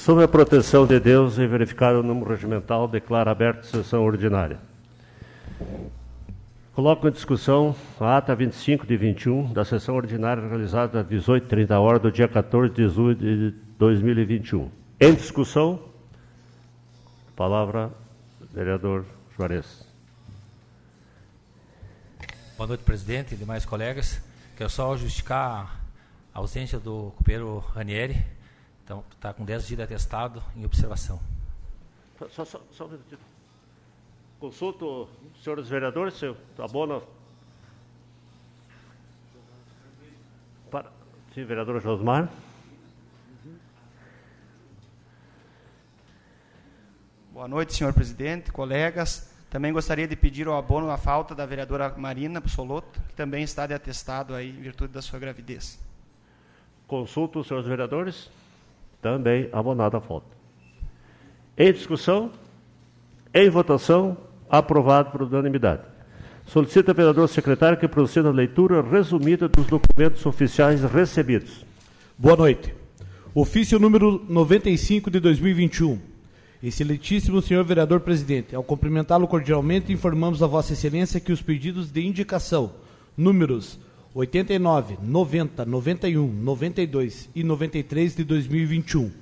Sob a proteção de Deus e verificado o número regimental, declara aberta a sessão ordinária. Coloco em discussão a ata 25 de 21 da sessão ordinária realizada às 18h30 horas do dia 14 de julho de 2021. Em discussão, palavra, vereador Juarez. Boa noite, presidente e demais colegas. Quero só justificar a ausência do companheiro Ranieri. Então, está com 10 dias de atestado em observação. Só, só, só um minutinho. Consulto, senhores vereadores, seu abono. Para, sim, vereador Josmar. Boa noite, senhor presidente, colegas. Também gostaria de pedir o abono à falta da vereadora Marina Bussoloto, que também está de atestado aí em virtude da sua gravidez. Consulto os senhores vereadores. Também abonada a falta. Em discussão, em votação, Aprovado por unanimidade. Solicita ao vereador secretário que proceda à leitura resumida dos documentos oficiais recebidos. Boa noite. Ofício número 95 de 2021. Excelentíssimo senhor vereador presidente, ao cumprimentá-lo cordialmente, informamos a Vossa Excelência que os pedidos de indicação números 89, 90, 91, 92 e 93 de 2021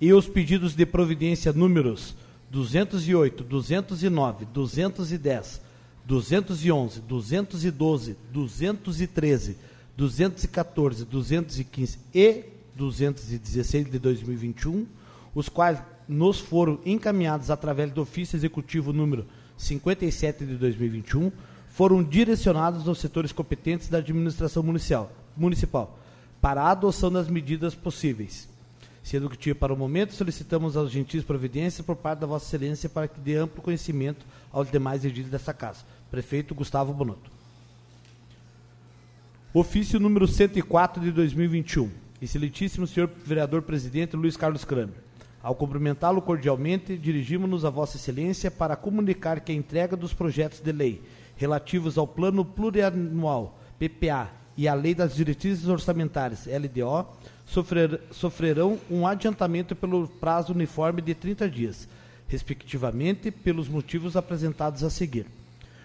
e os pedidos de providência números 208, 209, 210, 211, 212, 213, 214, 215 e 216 de 2021, os quais nos foram encaminhados através do ofício executivo número 57 de 2021, foram direcionados aos setores competentes da administração municipal, municipal para a adoção das medidas possíveis Sendo que, para o momento, solicitamos as gentis providências por parte da Vossa Excelência para que dê amplo conhecimento aos demais edilhos desta casa. Prefeito Gustavo Bonotto. Ofício número 104 de 2021. Excelentíssimo senhor vereador presidente Luiz Carlos Kramer. Ao cumprimentá-lo cordialmente, dirigimos-nos a Vossa Excelência para comunicar que a entrega dos projetos de lei relativos ao Plano Plurianual, PPA, e à Lei das Diretrizes Orçamentárias, LDO, sofrer, sofrerão um adiantamento pelo prazo uniforme de 30 dias, respectivamente pelos motivos apresentados a seguir.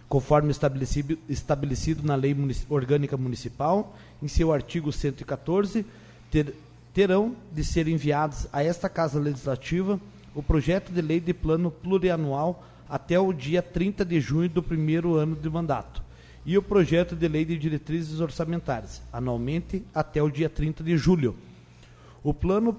Conforme estabelecido, estabelecido na Lei Orgânica Municipal, em seu artigo 114, ter, terão de ser enviados a esta Casa Legislativa o projeto de lei de plano plurianual até o dia 30 de junho do primeiro ano de mandato. E o projeto de lei de diretrizes orçamentárias, anualmente até o dia 30 de julho. O plano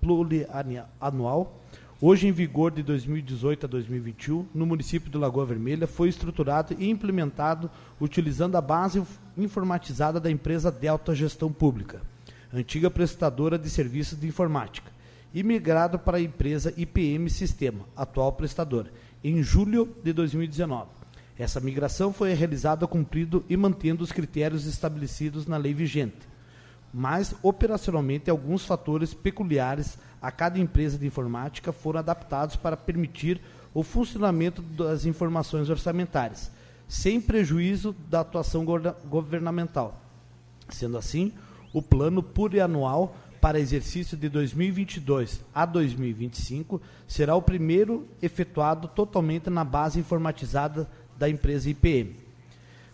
plurianual, hoje em vigor de 2018 a 2021, no município de Lagoa Vermelha, foi estruturado e implementado utilizando a base informatizada da empresa Delta Gestão Pública, antiga prestadora de serviços de informática, e migrado para a empresa IPM Sistema, atual prestadora, em julho de 2019. Essa migração foi realizada cumprindo e mantendo os critérios estabelecidos na lei vigente mas operacionalmente alguns fatores peculiares a cada empresa de informática foram adaptados para permitir o funcionamento das informações orçamentárias, sem prejuízo da atuação governamental. Sendo assim, o plano plurianual para exercício de 2022 a 2025 será o primeiro efetuado totalmente na base informatizada da empresa IPM.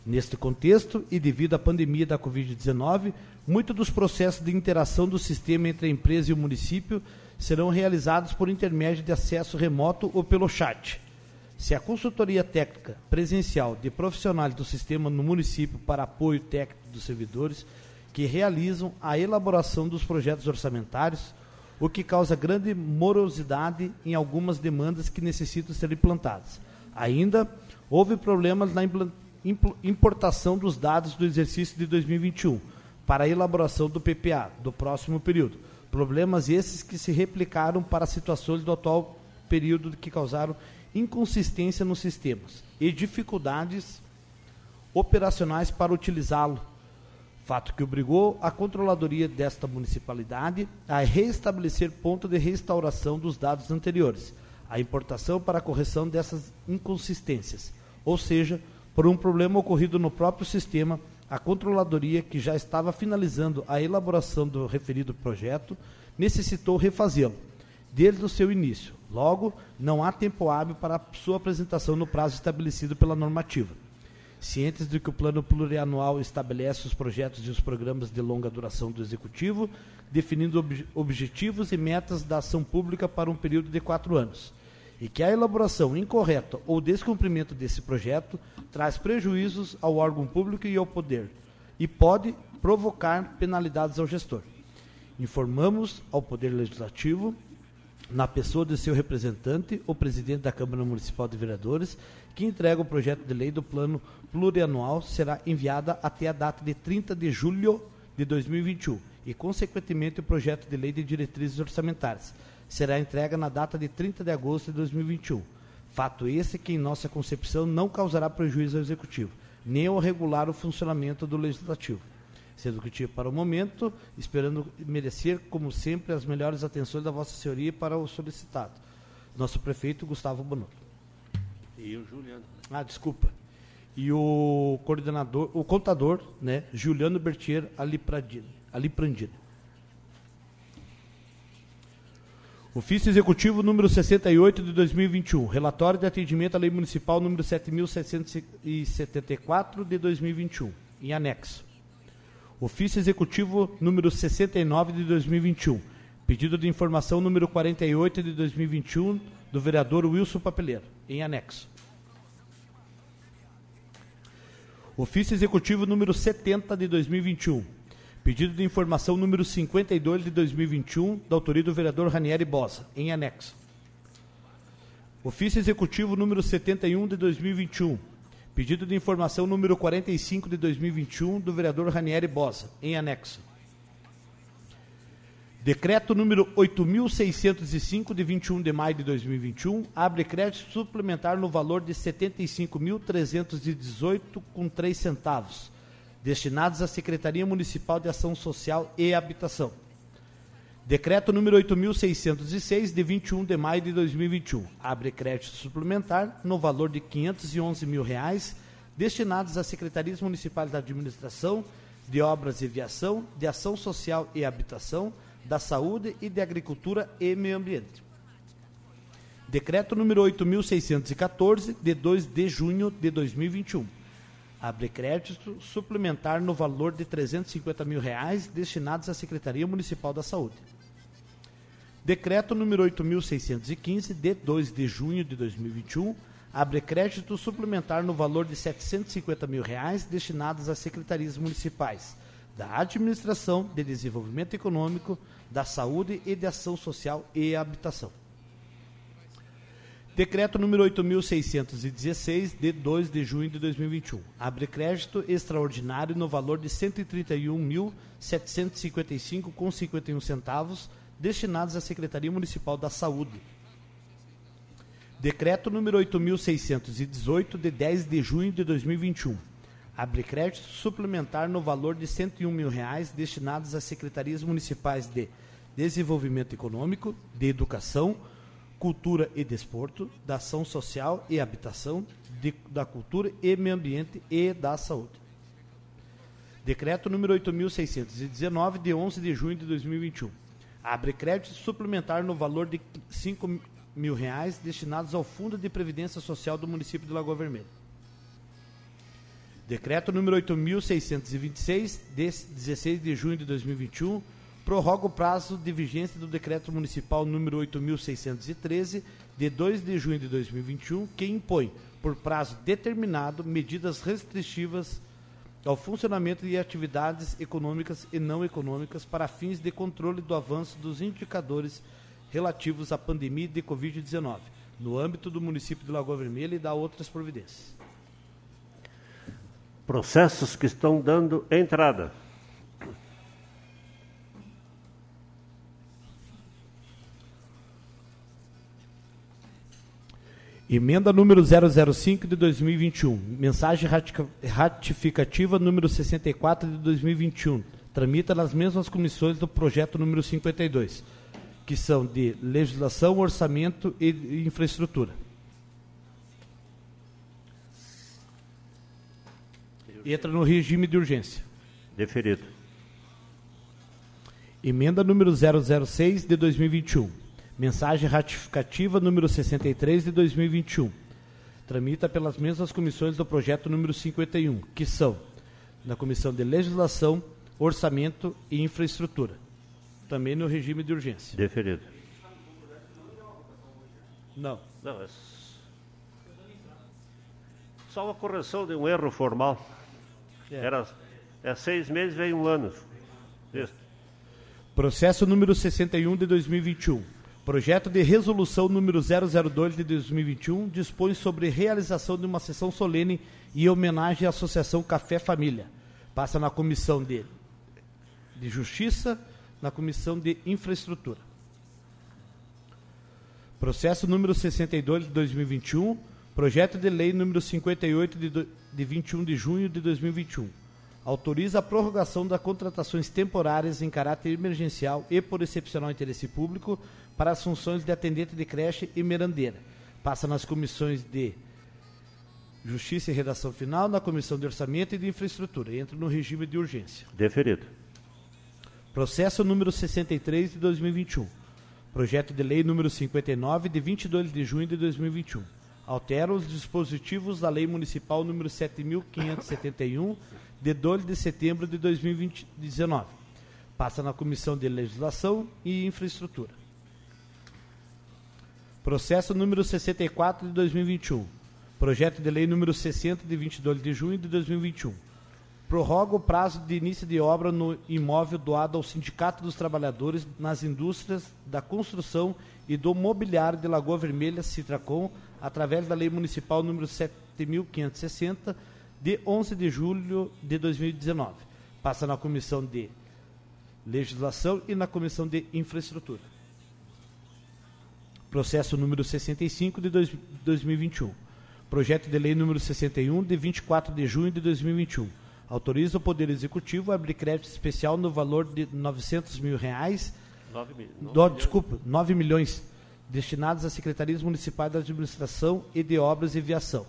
Neste contexto, e devido à pandemia da Covid-19, muitos dos processos de interação do sistema entre a empresa e o município serão realizados por intermédio de acesso remoto ou pelo chat. Se a consultoria técnica presencial de profissionais do sistema no município para apoio técnico dos servidores que realizam a elaboração dos projetos orçamentários, o que causa grande morosidade em algumas demandas que necessitam ser implantadas. Ainda houve problemas na importação dos dados do exercício de 2021 para a elaboração do PPA do próximo período. Problemas esses que se replicaram para situações do atual período que causaram inconsistência nos sistemas e dificuldades operacionais para utilizá-lo. Fato que obrigou a controladoria desta municipalidade a reestabelecer ponto de restauração dos dados anteriores, a importação para a correção dessas inconsistências, ou seja, por um problema ocorrido no próprio sistema, a controladoria, que já estava finalizando a elaboração do referido projeto, necessitou refazê-lo. desde o seu início. Logo, não há tempo hábil para sua apresentação no prazo estabelecido pela normativa. Cientes de que o plano plurianual estabelece os projetos e os programas de longa duração do Executivo, definindo ob objetivos e metas da ação pública para um período de quatro anos, e que a elaboração incorreta ou descumprimento desse projeto traz prejuízos ao órgão público e ao poder, e pode provocar penalidades ao gestor. Informamos ao Poder Legislativo na pessoa de seu representante, o presidente da Câmara Municipal de Vereadores, que entrega o projeto de lei do plano plurianual, será enviada até a data de 30 de julho de 2021 e, consequentemente, o projeto de lei de diretrizes orçamentárias será entregue na data de 30 de agosto de 2021. Fato esse que, em nossa concepção, não causará prejuízo ao Executivo, nem ao regular o funcionamento do Legislativo sendo que tive para o momento, esperando merecer, como sempre, as melhores atenções da Vossa Senhoria para o solicitado. Nosso prefeito Gustavo Bonotto. E o Juliano. Ah, desculpa. E o coordenador, o contador, né, Juliano Bertier Aliprandini. Ofício Executivo número 68 de 2021. Relatório de atendimento à Lei Municipal número 7774 de 2021. Em anexo. Ofício Executivo número 69 de 2021. Pedido de informação número 48 de 2021 do vereador Wilson Papeleiro, em anexo. Ofício Executivo número 70 de 2021. Pedido de informação número 52 de 2021, da autoria do vereador Ranieri Bosa, em anexo. Ofício Executivo número 71 de 2021. Pedido de informação número 45 de 2021 do vereador Ranieri Bosa, em anexo. Decreto número 8605 de 21 de maio de 2021 abre crédito suplementar no valor de R$ 75.318 com 3 centavos, destinados à Secretaria Municipal de Ação Social e Habitação Decreto número 8.606, de 21 de maio de 2021, abre crédito suplementar no valor de 511 mil reais, destinados às secretarias municipais da administração, de obras e viação, de ação social e habitação, da saúde e de agricultura e meio ambiente. Decreto número 8.614, de 2 de junho de 2021. Abre crédito suplementar no valor de 350 mil reais, destinados à Secretaria Municipal da Saúde. Decreto número 8.615, de 2 de junho de 2021, abre crédito suplementar no valor de 750 mil reais destinados às secretarias municipais da Administração de Desenvolvimento Econômico, da Saúde e de Ação Social e Habitação. Decreto número 8.616, de 2 de junho de 2021. Abre crédito extraordinário no valor de R$ 131.755,51 centavos destinados à Secretaria Municipal da Saúde. Decreto número 8.618, de 10 de junho de 2021. Abre crédito suplementar no valor de 101 mil reais destinados às secretarias municipais de Desenvolvimento Econômico, de Educação, Cultura e Desporto, da Ação Social e Habitação, de, da Cultura e Meio Ambiente e da Saúde. Decreto número 8.619, de 11 de junho de 2021 abre crédito suplementar no valor de 5 mil reais destinados ao Fundo de Previdência Social do município de Lagoa Vermelha. Decreto número 8.626, de 16 de junho de 2021, prorroga o prazo de vigência do decreto municipal número 8.613, de 2 de junho de 2021, que impõe, por prazo determinado, medidas restritivas ao funcionamento de atividades econômicas e não econômicas para fins de controle do avanço dos indicadores relativos à pandemia de Covid-19, no âmbito do município de Lagoa Vermelha e da outras providências. Processos que estão dando entrada. Emenda número 005 de 2021. Mensagem ratificativa número 64 de 2021. Tramita nas mesmas comissões do projeto número 52, que são de legislação, orçamento e infraestrutura. Entra no regime de urgência. Deferido. Emenda número 006 de 2021 Mensagem ratificativa número 63 de 2021. Tramita pelas mesmas comissões do projeto número 51, que são na Comissão de Legislação, Orçamento e Infraestrutura. Também no regime de urgência. Deferido. Não. Não, é só uma correção de um erro formal. É. Era é seis meses, vem um ano. Isso. Processo número 61 de 2021. Projeto de resolução número 002 de 2021 dispõe sobre realização de uma sessão solene e homenagem à Associação Café Família. Passa na Comissão de, de Justiça, na Comissão de Infraestrutura. Processo número 62 de 2021. Projeto de lei número 58 de, de 21 de junho de 2021 autoriza a prorrogação das contratações temporárias em caráter emergencial e por excepcional interesse público para as funções de atendente de creche e merandeira. Passa nas comissões de Justiça e Redação Final, na Comissão de Orçamento e de Infraestrutura. Entra no regime de urgência. Deferido. Processo número 63 de 2021. Projeto de lei número 59 de 22 de junho de 2021. Altera os dispositivos da Lei Municipal número 7571 de 2 de setembro de 2019. Passa na Comissão de Legislação e Infraestrutura. Processo número 64 de 2021. Projeto de lei número 60 de 22 de junho de 2021. Prorroga o prazo de início de obra no imóvel doado ao Sindicato dos Trabalhadores nas indústrias da construção e do mobiliário de Lagoa Vermelha, Citracom, através da Lei Municipal número 7560 de 11 de julho de 2019. Passa na Comissão de Legislação e na Comissão de Infraestrutura. Processo número 65 de 2021. Projeto de lei número 61 de 24 de junho de 2021. Autoriza o Poder Executivo a abrir crédito especial no valor de 900 mil reais. 9 mil. Do, desculpa, 9 milhões destinados às secretarias municipais da administração e de obras e viação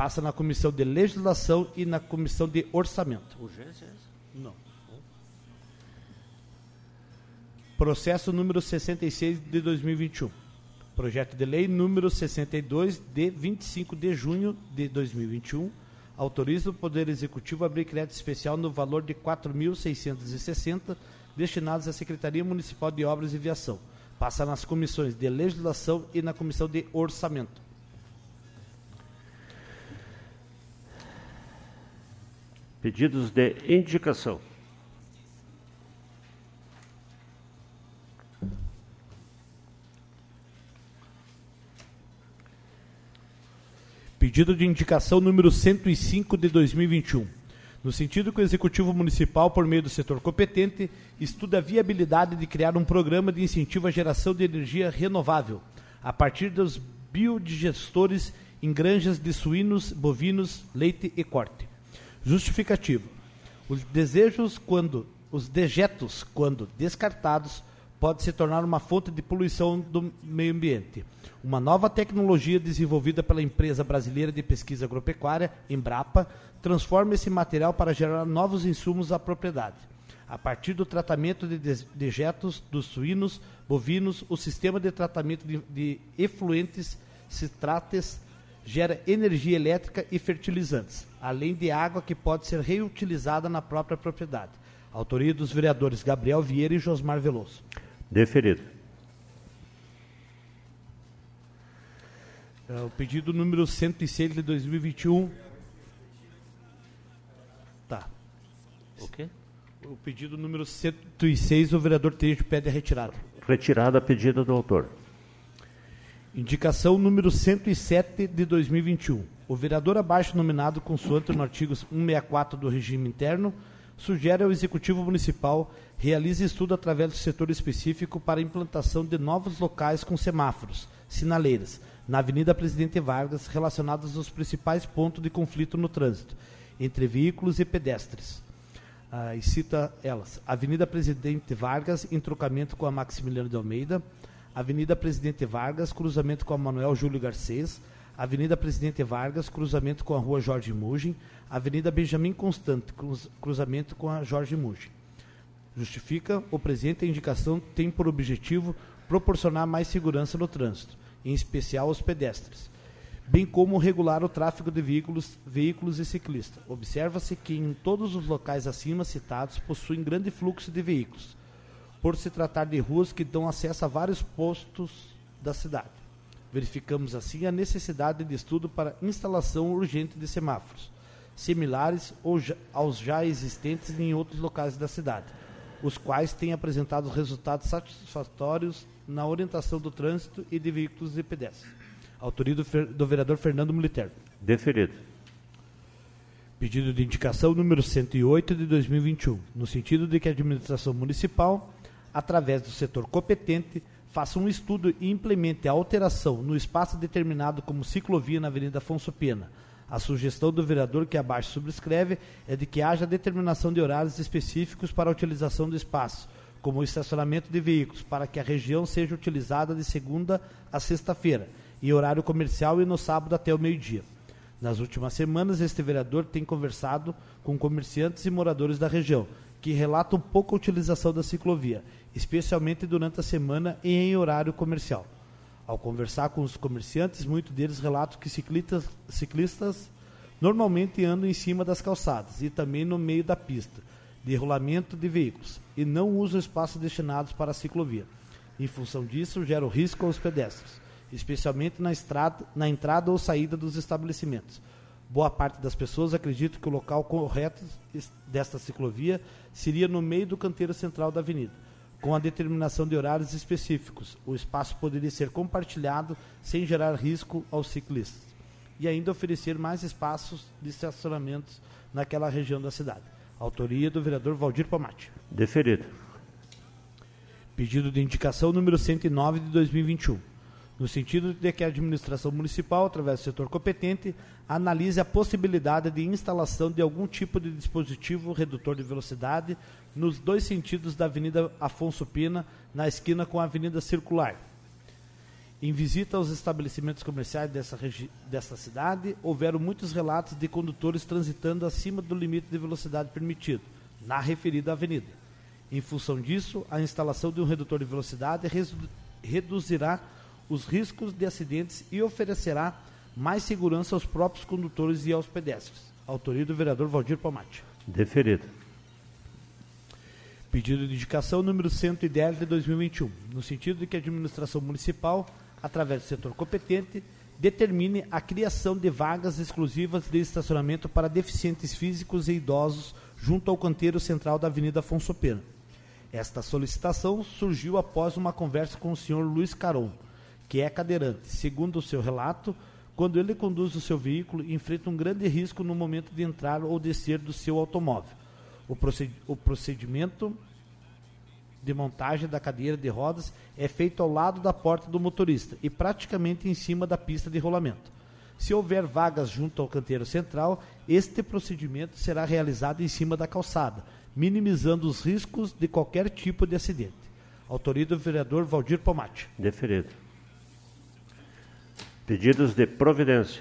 Passa na Comissão de Legislação e na Comissão de Orçamento. Urgência é essa? Não. Processo número 66 de 2021. Projeto de lei número 62 de 25 de junho de 2021 autoriza o Poder Executivo a abrir crédito especial no valor de 4.660 destinados à Secretaria Municipal de Obras e Viação. Passa nas comissões de Legislação e na Comissão de Orçamento. Pedidos de indicação. Pedido de indicação número 105 de 2021. No sentido que o Executivo Municipal, por meio do setor competente, estuda a viabilidade de criar um programa de incentivo à geração de energia renovável, a partir dos biodigestores em granjas de suínos, bovinos, leite e corte. Justificativo. Os desejos quando os dejetos quando descartados pode se tornar uma fonte de poluição do meio ambiente. Uma nova tecnologia desenvolvida pela empresa brasileira de pesquisa agropecuária, Embrapa, transforma esse material para gerar novos insumos à propriedade. A partir do tratamento de dejetos dos suínos, bovinos, o sistema de tratamento de, de efluentes, citrates, gera energia elétrica e fertilizantes, além de água que pode ser reutilizada na própria propriedade. Autoria dos vereadores Gabriel Vieira e Josmar Veloso. Deferido. É, o pedido número 106 de 2021. Tá. O quê? O pedido número 106, o vereador Tejo pede a retirada. Retirada a pedido do autor. Indicação número 107 de 2021. O vereador abaixo nominado, consoante no artigo 164 do regime interno, sugere ao Executivo Municipal realize estudo através do setor específico para implantação de novos locais com semáforos, sinaleiras, na Avenida Presidente Vargas, relacionados aos principais pontos de conflito no trânsito, entre veículos e pedestres. Ah, e cita elas: Avenida Presidente Vargas, em trocamento com a Maximiliano de Almeida, Avenida Presidente Vargas, cruzamento com a Manuel Júlio Garcês, Avenida Presidente Vargas, cruzamento com a Rua Jorge Mugem, Avenida Benjamin Constante, cruz, cruzamento com a Jorge Mugem. Justifica, o presente a indicação tem por objetivo proporcionar mais segurança no trânsito, em especial aos pedestres, bem como regular o tráfego de veículos, veículos e ciclistas. Observa-se que em todos os locais acima citados possuem grande fluxo de veículos, por se tratar de ruas que dão acesso a vários postos da cidade. Verificamos assim a necessidade de estudo para instalação urgente de semáforos, similares aos já existentes em outros locais da cidade, os quais têm apresentado resultados satisfatórios na orientação do trânsito e de veículos e pedestres. Autoria do, do vereador Fernando Militer. Deferido. Pedido de indicação número 108 de 2021, no sentido de que a administração municipal, através do setor competente, faça um estudo e implemente a alteração no espaço determinado como ciclovia na Avenida Afonso Pena. A sugestão do vereador que abaixo subscreve é de que haja determinação de horários específicos para a utilização do espaço, como o estacionamento de veículos, para que a região seja utilizada de segunda a sexta-feira, em horário comercial e no sábado até o meio-dia. Nas últimas semanas, este vereador tem conversado com comerciantes e moradores da região, que relatam pouca utilização da ciclovia especialmente durante a semana e em horário comercial. Ao conversar com os comerciantes, muitos deles relatam que ciclistas, ciclistas normalmente andam em cima das calçadas e também no meio da pista de rolamento de veículos e não usam espaços destinados para a ciclovia. Em função disso, gera risco aos pedestres, especialmente na, estrada, na entrada ou saída dos estabelecimentos. Boa parte das pessoas acredita que o local correto desta ciclovia seria no meio do canteiro central da avenida com a determinação de horários específicos. O espaço poderia ser compartilhado sem gerar risco aos ciclistas. E ainda oferecer mais espaços de estacionamentos naquela região da cidade. Autoria do vereador Valdir Pomati. Deferido. Pedido de indicação número 109 de 2021. No sentido de que a administração municipal, através do setor competente, analise a possibilidade de instalação de algum tipo de dispositivo redutor de velocidade nos dois sentidos da Avenida Afonso Pina, na esquina com a Avenida Circular. Em visita aos estabelecimentos comerciais dessa, dessa cidade, houveram muitos relatos de condutores transitando acima do limite de velocidade permitido, na referida avenida. Em função disso, a instalação de um redutor de velocidade reduzirá os riscos de acidentes e oferecerá mais segurança aos próprios condutores e aos pedestres. Autoria do vereador Valdir Palmati. Deferido. Pedido de indicação número 110 de 2021, no sentido de que a administração municipal, através do setor competente, determine a criação de vagas exclusivas de estacionamento para deficientes físicos e idosos junto ao canteiro central da Avenida Afonso Pena. Esta solicitação surgiu após uma conversa com o senhor Luiz Caron, que é cadeirante. Segundo o seu relato, quando ele conduz o seu veículo, enfrenta um grande risco no momento de entrar ou descer do seu automóvel o procedimento de montagem da cadeira de rodas é feito ao lado da porta do motorista e praticamente em cima da pista de rolamento. Se houver vagas junto ao canteiro central, este procedimento será realizado em cima da calçada, minimizando os riscos de qualquer tipo de acidente. Autoria do vereador Valdir Pomate. Deferido. Pedidos de providência.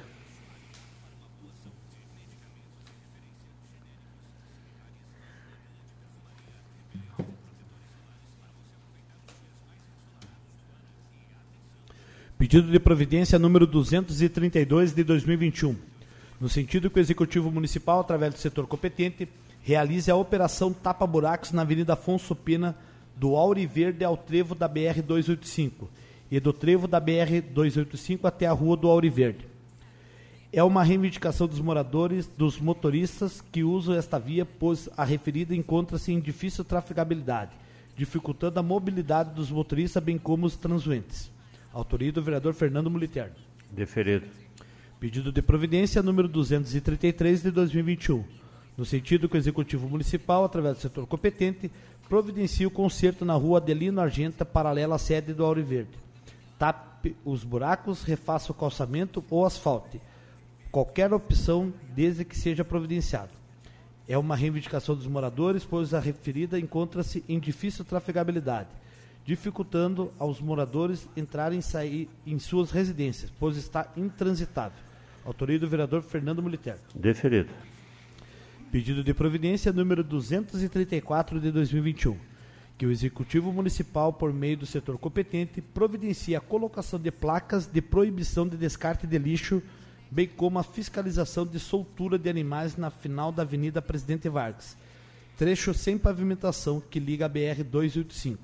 Pedido de providência número 232 de 2021, no sentido que o Executivo Municipal, através do setor competente, realize a operação tapa-buracos na Avenida Afonso Pina, do Auriverde ao trevo da BR-285 e do trevo da BR-285 até a Rua do Auriverde. É uma reivindicação dos moradores, dos motoristas que usam esta via, pois a referida encontra-se em difícil trafegabilidade, dificultando a mobilidade dos motoristas, bem como os transuentes. Autoria do vereador Fernando Militer. Deferido. Pedido de providência número 233 de 2021. No sentido que o Executivo Municipal, através do setor competente, providencie o conserto na rua Adelino Argenta, paralela à sede do Auro Verde. Tape os buracos, refaça o calçamento ou asfalte. Qualquer opção, desde que seja providenciado. É uma reivindicação dos moradores, pois a referida encontra-se em difícil trafegabilidade dificultando aos moradores entrarem e sair em suas residências, pois está intransitável. Autoria do vereador Fernando Militer. Deferido. Pedido de providência número 234 de 2021, que o Executivo Municipal, por meio do setor competente, providencie a colocação de placas de proibição de descarte de lixo, bem como a fiscalização de soltura de animais na final da Avenida Presidente Vargas, trecho sem pavimentação que liga a BR-285.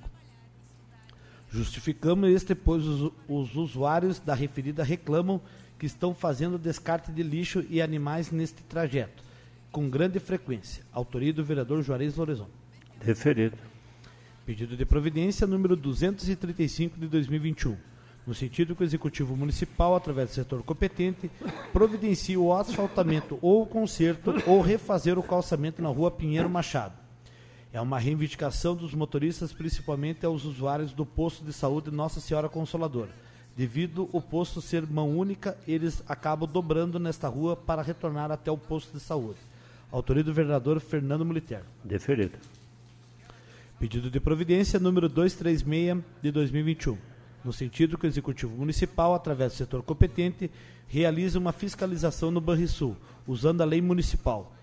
Justificamos este, pois os, os usuários da referida reclamam que estão fazendo descarte de lixo e animais neste trajeto, com grande frequência. Autoria do vereador Juarez Lorezon. Referido. Pedido de providência número 235 de 2021. No sentido que o Executivo Municipal, através do setor competente, providencie o asfaltamento ou conserto ou refazer o calçamento na rua Pinheiro Machado. É uma reivindicação dos motoristas, principalmente aos usuários do posto de saúde Nossa Senhora Consoladora. Devido o posto ser mão única, eles acabam dobrando nesta rua para retornar até o posto de saúde. Autoria do vereador Fernando Militer. Deferido. Pedido de providência número 236 de 2021, no sentido que o Executivo Municipal, através do setor competente, realize uma fiscalização no Banrisul, usando a lei municipal.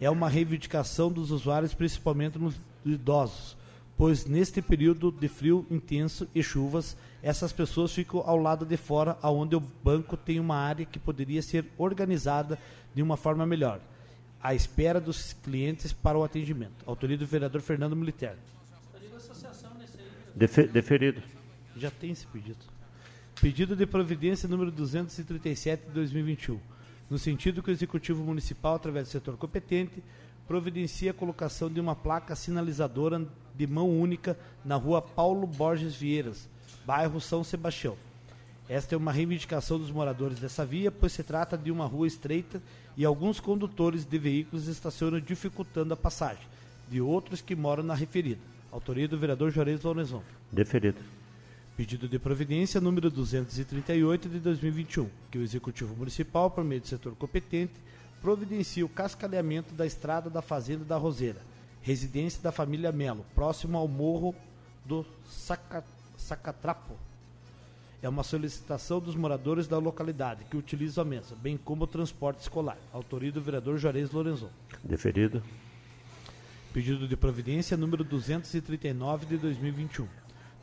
É uma reivindicação dos usuários, principalmente nos idosos, pois neste período de frio intenso e chuvas, essas pessoas ficam ao lado de fora, aonde o banco tem uma área que poderia ser organizada de uma forma melhor, à espera dos clientes para o atendimento. Autoria do vereador Fernando Militer. Defe, deferido. Já tem esse pedido. Pedido de providência número 237 de 2021. No sentido que o Executivo Municipal, através do setor competente, providencia a colocação de uma placa sinalizadora de mão única na rua Paulo Borges Vieiras, bairro São Sebastião. Esta é uma reivindicação dos moradores dessa via, pois se trata de uma rua estreita e alguns condutores de veículos estacionam dificultando a passagem de outros que moram na referida. Autoria do vereador Juarez Lorenzo. Deferido. Pedido de providência número 238 de 2021, que o Executivo Municipal, por meio do setor competente, providencie o cascalhamento da estrada da Fazenda da Roseira, residência da família Melo, próximo ao morro do Saca, Sacatrapo. É uma solicitação dos moradores da localidade que utilizam a mesa, bem como o transporte escolar. Autoria do vereador Juarez Lorenzo. Deferido. Pedido de providência número 239 de 2021.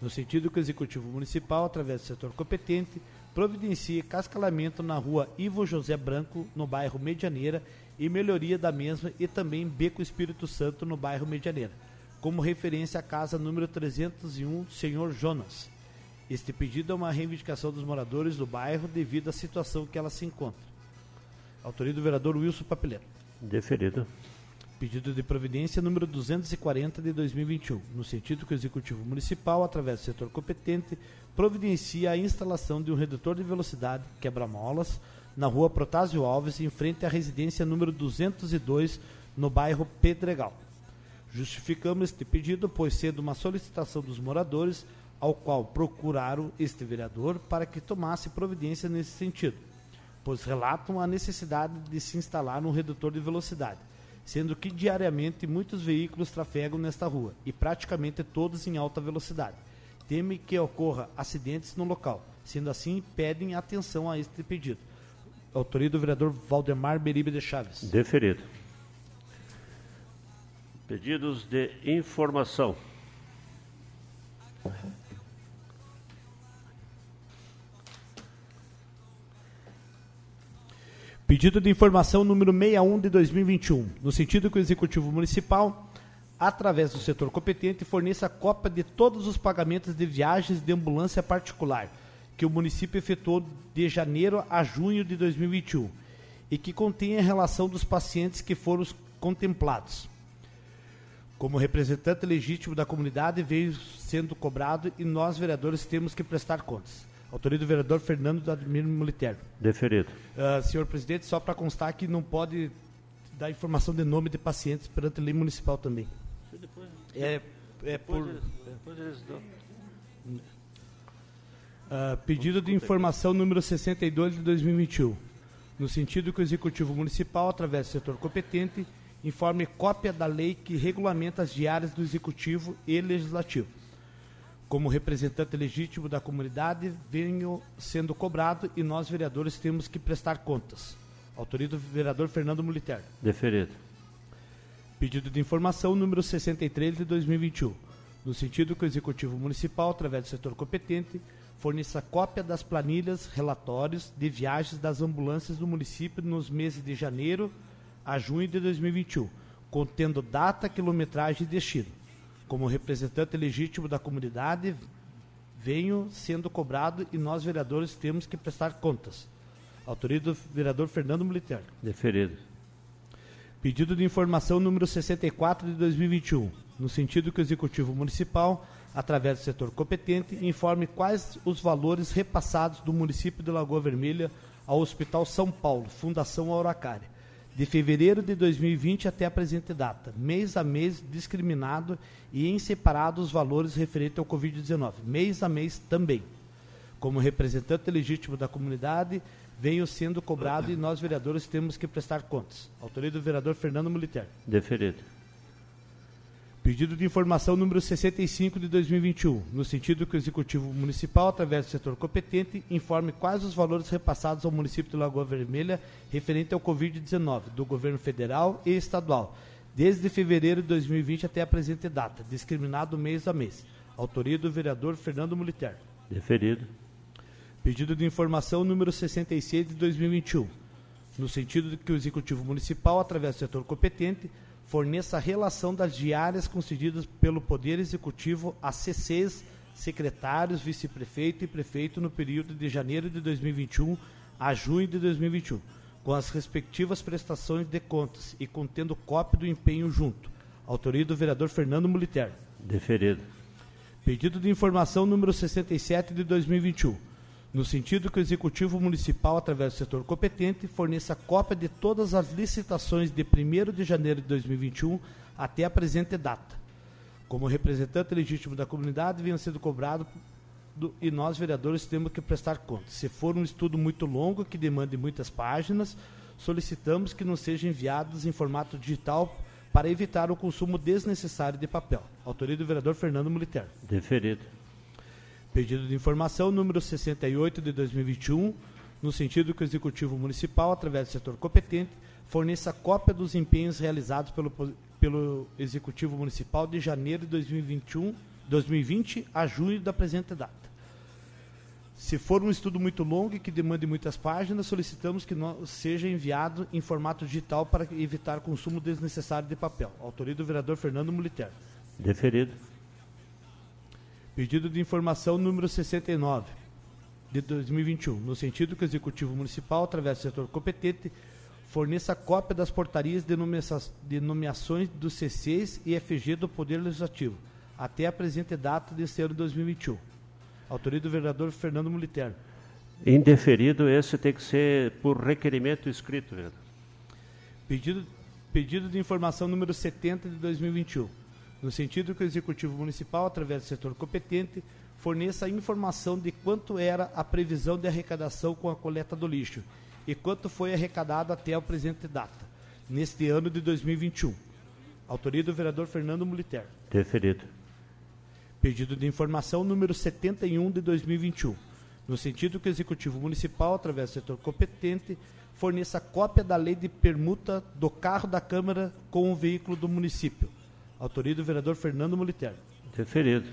No sentido que o Executivo Municipal, através do setor competente, providencie cascalamento na rua Ivo José Branco, no bairro Medianeira, e melhoria da mesma e também Beco Espírito Santo, no bairro Medianeira, como referência à casa número 301, Senhor Jonas. Este pedido é uma reivindicação dos moradores do bairro devido à situação que ela se encontra. Autoria do vereador Wilson Papeleto. Deferido. Pedido de providência número 240 de 2021, no sentido que o Executivo Municipal, através do setor competente, providencia a instalação de um redutor de velocidade quebra-molas na rua Protásio Alves, em frente à residência número 202, no bairro Pedregal. Justificamos este pedido, pois sendo uma solicitação dos moradores, ao qual procuraram este vereador para que tomasse providência nesse sentido, pois relatam a necessidade de se instalar um redutor de velocidade sendo que diariamente muitos veículos trafegam nesta rua e praticamente todos em alta velocidade. Teme que ocorra acidentes no local. Sendo assim, pedem atenção a este pedido. Autoria do vereador Valdemar Beribe de Chaves. Deferido. Pedidos de informação. Pedido de informação número 61 de 2021, no sentido que o Executivo Municipal, através do setor competente, forneça cópia de todos os pagamentos de viagens de ambulância particular que o município efetuou de janeiro a junho de 2021 e que contenha a relação dos pacientes que foram contemplados. Como representante legítimo da comunidade, veio sendo cobrado e nós, vereadores, temos que prestar contas. Autoria do vereador Fernando Admir Militer. Deferido. Uh, senhor presidente, só para constar que não pode dar informação de nome de pacientes perante a lei municipal também. Depois, é, é depois, por. eles, depois eles dão. Uh, pedido de informação número 62 de 2021, no sentido que o Executivo Municipal, através do setor competente, informe cópia da lei que regulamenta as diárias do Executivo e Legislativo. Como representante legítimo da comunidade, venho sendo cobrado e nós, vereadores, temos que prestar contas. Autoria do vereador Fernando Militer. Deferido. Pedido de informação número 63 de 2021. no sentido que o Executivo Municipal, através do setor competente, forneça cópia das planilhas, relatórios de viagens das ambulâncias do município nos meses de janeiro a junho de 2021, contendo data, quilometragem e destino. Como representante legítimo da comunidade, venho sendo cobrado e nós, vereadores, temos que prestar contas. Autoria do vereador Fernando Militer. Deferido. Pedido de informação número 64 de 2021, no sentido que o Executivo Municipal, através do setor competente, informe quais os valores repassados do município de Lagoa Vermelha ao Hospital São Paulo, Fundação Auracária, de fevereiro de 2020 até a presente data, mês a mês discriminado e em separado os valores referentes ao Covid-19, mês a mês também. Como representante legítimo da comunidade, venho sendo cobrado e nós, vereadores, temos que prestar contas. Autoria do vereador Fernando Militer. Deferido. Pedido de informação número 65 de 2021, no sentido que o Executivo Municipal, através do setor competente, informe quais os valores repassados ao município de Lagoa Vermelha referente ao Covid-19, do governo federal e estadual, desde fevereiro de 2020 até a presente data, discriminado mês a mês. Autoria do vereador Fernando Militer. Deferido. Pedido de informação número 66 de 2021, no sentido de que o Executivo Municipal, através do setor competente, forneça a relação das diárias concedidas pelo Poder Executivo a CCs, secretários, vice-prefeito e prefeito no período de janeiro de 2021 a junho de 2021, com as respectivas prestações de contas e contendo cópia do empenho junto. Autoria do vereador Fernando Militer. Deferido. Pedido de informação número 67 de 2021 no sentido que o Executivo Municipal, através do setor competente, forneça cópia de todas as licitações de 1 de janeiro de 2021 até a presente data. Como representante legítimo da comunidade, venha sendo cobrado do, e nós, vereadores, temos que prestar conta. Se for um estudo muito longo, que demande muitas páginas, solicitamos que não sejam enviados em formato digital para evitar o consumo desnecessário de papel. Autoria do vereador Fernando Militer. Deferido. Pedido de informação número 68 de 2021, no sentido que o Executivo Municipal, através do setor competente, forneça cópia dos empenhos realizados pelo, pelo Executivo Municipal de janeiro de 2021, 2020 a junho da presente data. Se for um estudo muito longo e que demande muitas páginas, solicitamos que seja enviado em formato digital para evitar consumo desnecessário de papel. Autoria do vereador Fernando Militer. Deferido. Pedido de informação número 69 de 2021, no sentido que o Executivo Municipal, através do setor competente, forneça cópia das portarias de nomeações dos CCs e FG do Poder Legislativo, até a presente data deste ano 2021. Autoria do vereador Fernando Militer. Indeferido, esse tem que ser por requerimento escrito, vereador. Pedido, pedido de informação número 70 de 2021 no sentido que o Executivo Municipal, através do setor competente, forneça a informação de quanto era a previsão de arrecadação com a coleta do lixo e quanto foi arrecadado até a presente data, neste ano de 2021. Autoria do vereador Fernando Militer. Deferido. Pedido de informação número 71 de 2021, no sentido que o Executivo Municipal, através do setor competente, forneça cópia da lei de permuta do carro da Câmara com o veículo do município, Autoria do vereador Fernando Moliter. Deferido.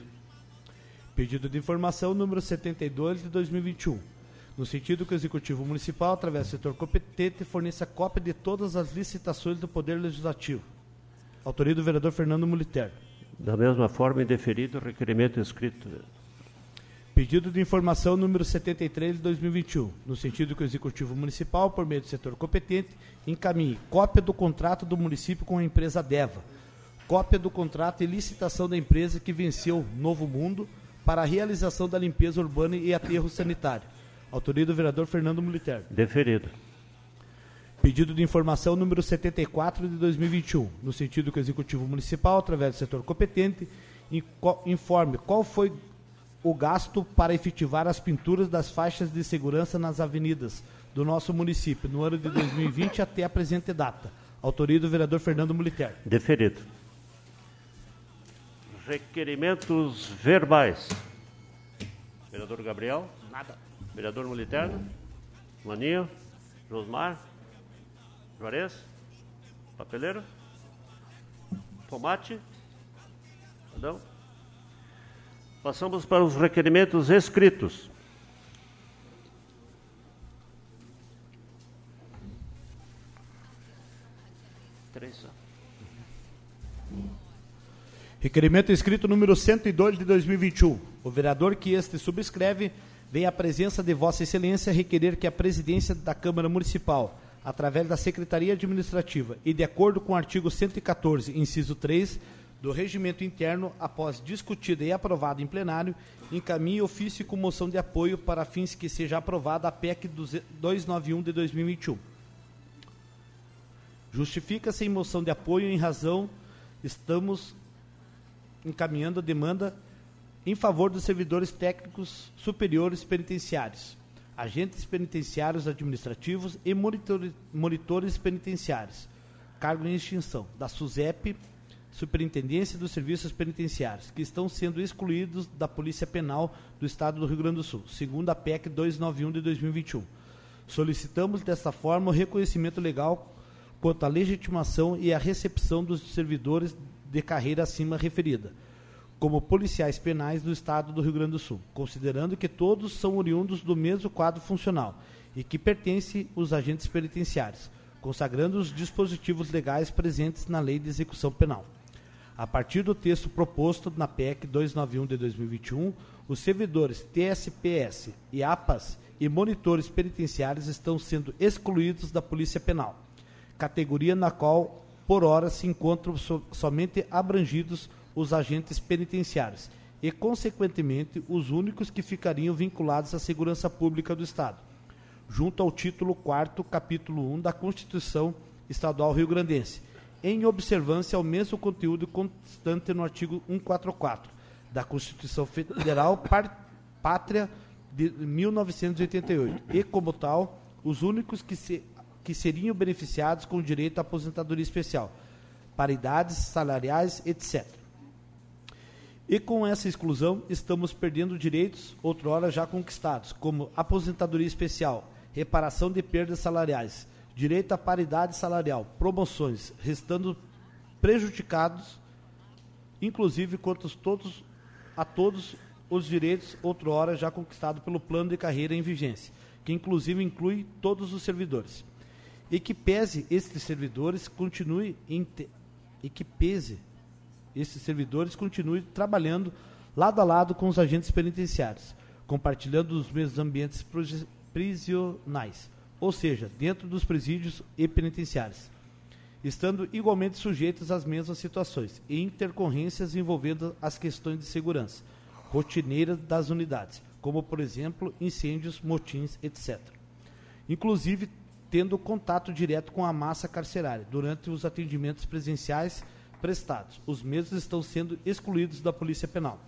Pedido de informação número 72 de 2021. No sentido que o Executivo Municipal, através do setor competente, forneça cópia de todas as licitações do Poder Legislativo. Autoria do vereador Fernando Moliter. Da mesma forma, indeferido, requerimento escrito. Pedido de informação número 73 de 2021, no sentido que o Executivo Municipal, por meio do setor competente, encaminhe cópia do contrato do município com a empresa DEVA, cópia do contrato e licitação da empresa que venceu Novo Mundo para a realização da limpeza urbana e aterro sanitário. Autoria do vereador Fernando Militer. Deferido. Pedido de informação número 74 de 2021, no sentido que o Executivo Municipal, através do setor competente, informe qual foi o gasto para efetivar as pinturas das faixas de segurança nas avenidas do nosso município no ano de 2020 até a presente data. Autoria do vereador Fernando Militer. Deferido. Requerimentos verbais. Vereador Gabriel? Nada. Vereador Moliterno? Maninho? Josmar? Juarez? Papeleiro? Tomate? Adão? Passamos para os requerimentos escritos. Requerimento escrito número 102 de 2021. O vereador que este subscreve vem à presença de Vossa Excelência requerer que a presidência da Câmara Municipal, através da Secretaria Administrativa e de acordo com o artigo 114, inciso 3 do Regimento Interno, após discutida e aprovada em plenário, encaminhe ofício com moção de apoio para fins que seja aprovada a PEC 291 de 2021. Justifica-se em moção de apoio em razão estamos encaminhando a demanda em favor dos servidores técnicos superiores penitenciários, agentes penitenciários administrativos e monitores, monitores penitenciários, cargo em extinção, da SUSEP, Superintendência dos Serviços Penitenciários, que estão sendo excluídos da Polícia Penal do Estado do Rio Grande do Sul, segundo a PEC 291 de 2021. Solicitamos desta forma o reconhecimento legal quanto à legitimação e à recepção dos servidores de carreira acima referida, como policiais penais do Estado do Rio Grande do Sul, considerando que todos são oriundos do mesmo quadro funcional e que pertencem os agentes penitenciários, consagrando os dispositivos legais presentes na Lei de Execução Penal. A partir do texto proposto na PEC 291 de 2021, os servidores TSPS e APAS e monitores penitenciários estão sendo excluídos da Polícia Penal, categoria na qual por hora se encontram so, somente abrangidos os agentes penitenciários e, consequentemente, os únicos que ficariam vinculados à segurança pública do Estado, junto ao título 4 capítulo 1 da Constituição Estadual Rio-Grandense, em observância ao mesmo conteúdo constante no artigo 144 da Constituição Federal Pátria de 1988, e, como tal, os únicos que se que seriam beneficiados com direito à aposentadoria especial, paridades salariais, etc. E com essa exclusão, estamos perdendo direitos outrora já conquistados, como aposentadoria especial, reparação de perdas salariais, direito à paridade salarial, promoções, restando prejudicados, inclusive quanto todos, a todos os direitos outrora já conquistados pelo plano de carreira em vigência, que inclusive inclui todos os servidores e que pese estes servidores continue e que pese esses servidores continue trabalhando lado a lado com os agentes penitenciários, compartilhando os mesmos ambientes prisionais, ou seja, dentro dos presídios e penitenciários, estando igualmente sujeitos às mesmas situações e intercorrências envolvendo as questões de segurança rotineiras das unidades, como por exemplo incêndios, motins, etc. Inclusive tendo contato direto com a massa carcerária durante os atendimentos presenciais prestados. Os mesmos estão sendo excluídos da Polícia Penal,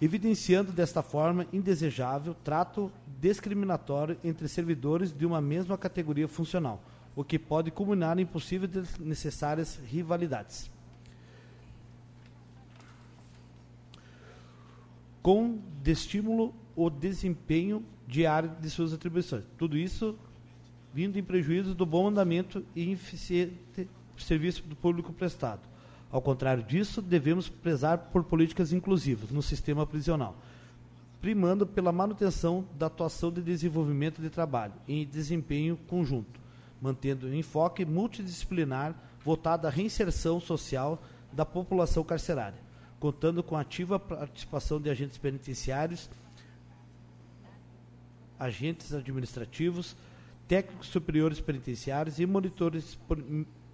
evidenciando desta forma indesejável trato discriminatório entre servidores de uma mesma categoria funcional, o que pode culminar em possíveis necessárias rivalidades. Com de estímulo o desempenho diário de suas atribuições. Tudo isso vindo em prejuízo do bom andamento e eficiente serviço do público prestado. Ao contrário disso, devemos prezar por políticas inclusivas no sistema prisional, primando pela manutenção da atuação de desenvolvimento de trabalho em desempenho conjunto, mantendo um enfoque multidisciplinar voltado à reinserção social da população carcerária, contando com ativa participação de agentes penitenciários, agentes administrativos, técnicos superiores penitenciários e monitores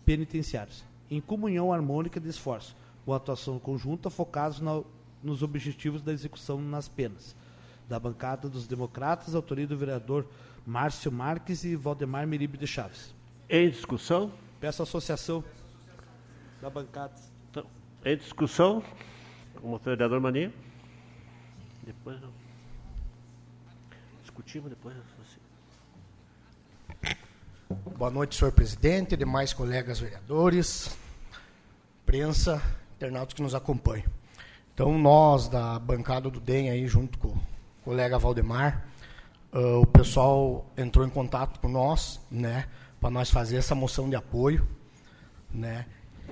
penitenciários, em comunhão harmônica de esforço, com atuação conjunta focados na, nos objetivos da execução nas penas. Da bancada dos democratas, autoria do vereador Márcio Marques e Valdemar Meribe de Chaves. Em discussão? Peço associação da bancada. Então, em discussão, como vereador Maninho. Depois discutimos depois. Boa noite, senhor presidente, demais colegas vereadores, imprensa, internautas que nos acompanham. Então, nós da bancada do DEM, aí, junto com o colega Valdemar, uh, o pessoal entrou em contato com nós, né, para nós fazer essa moção de apoio, né.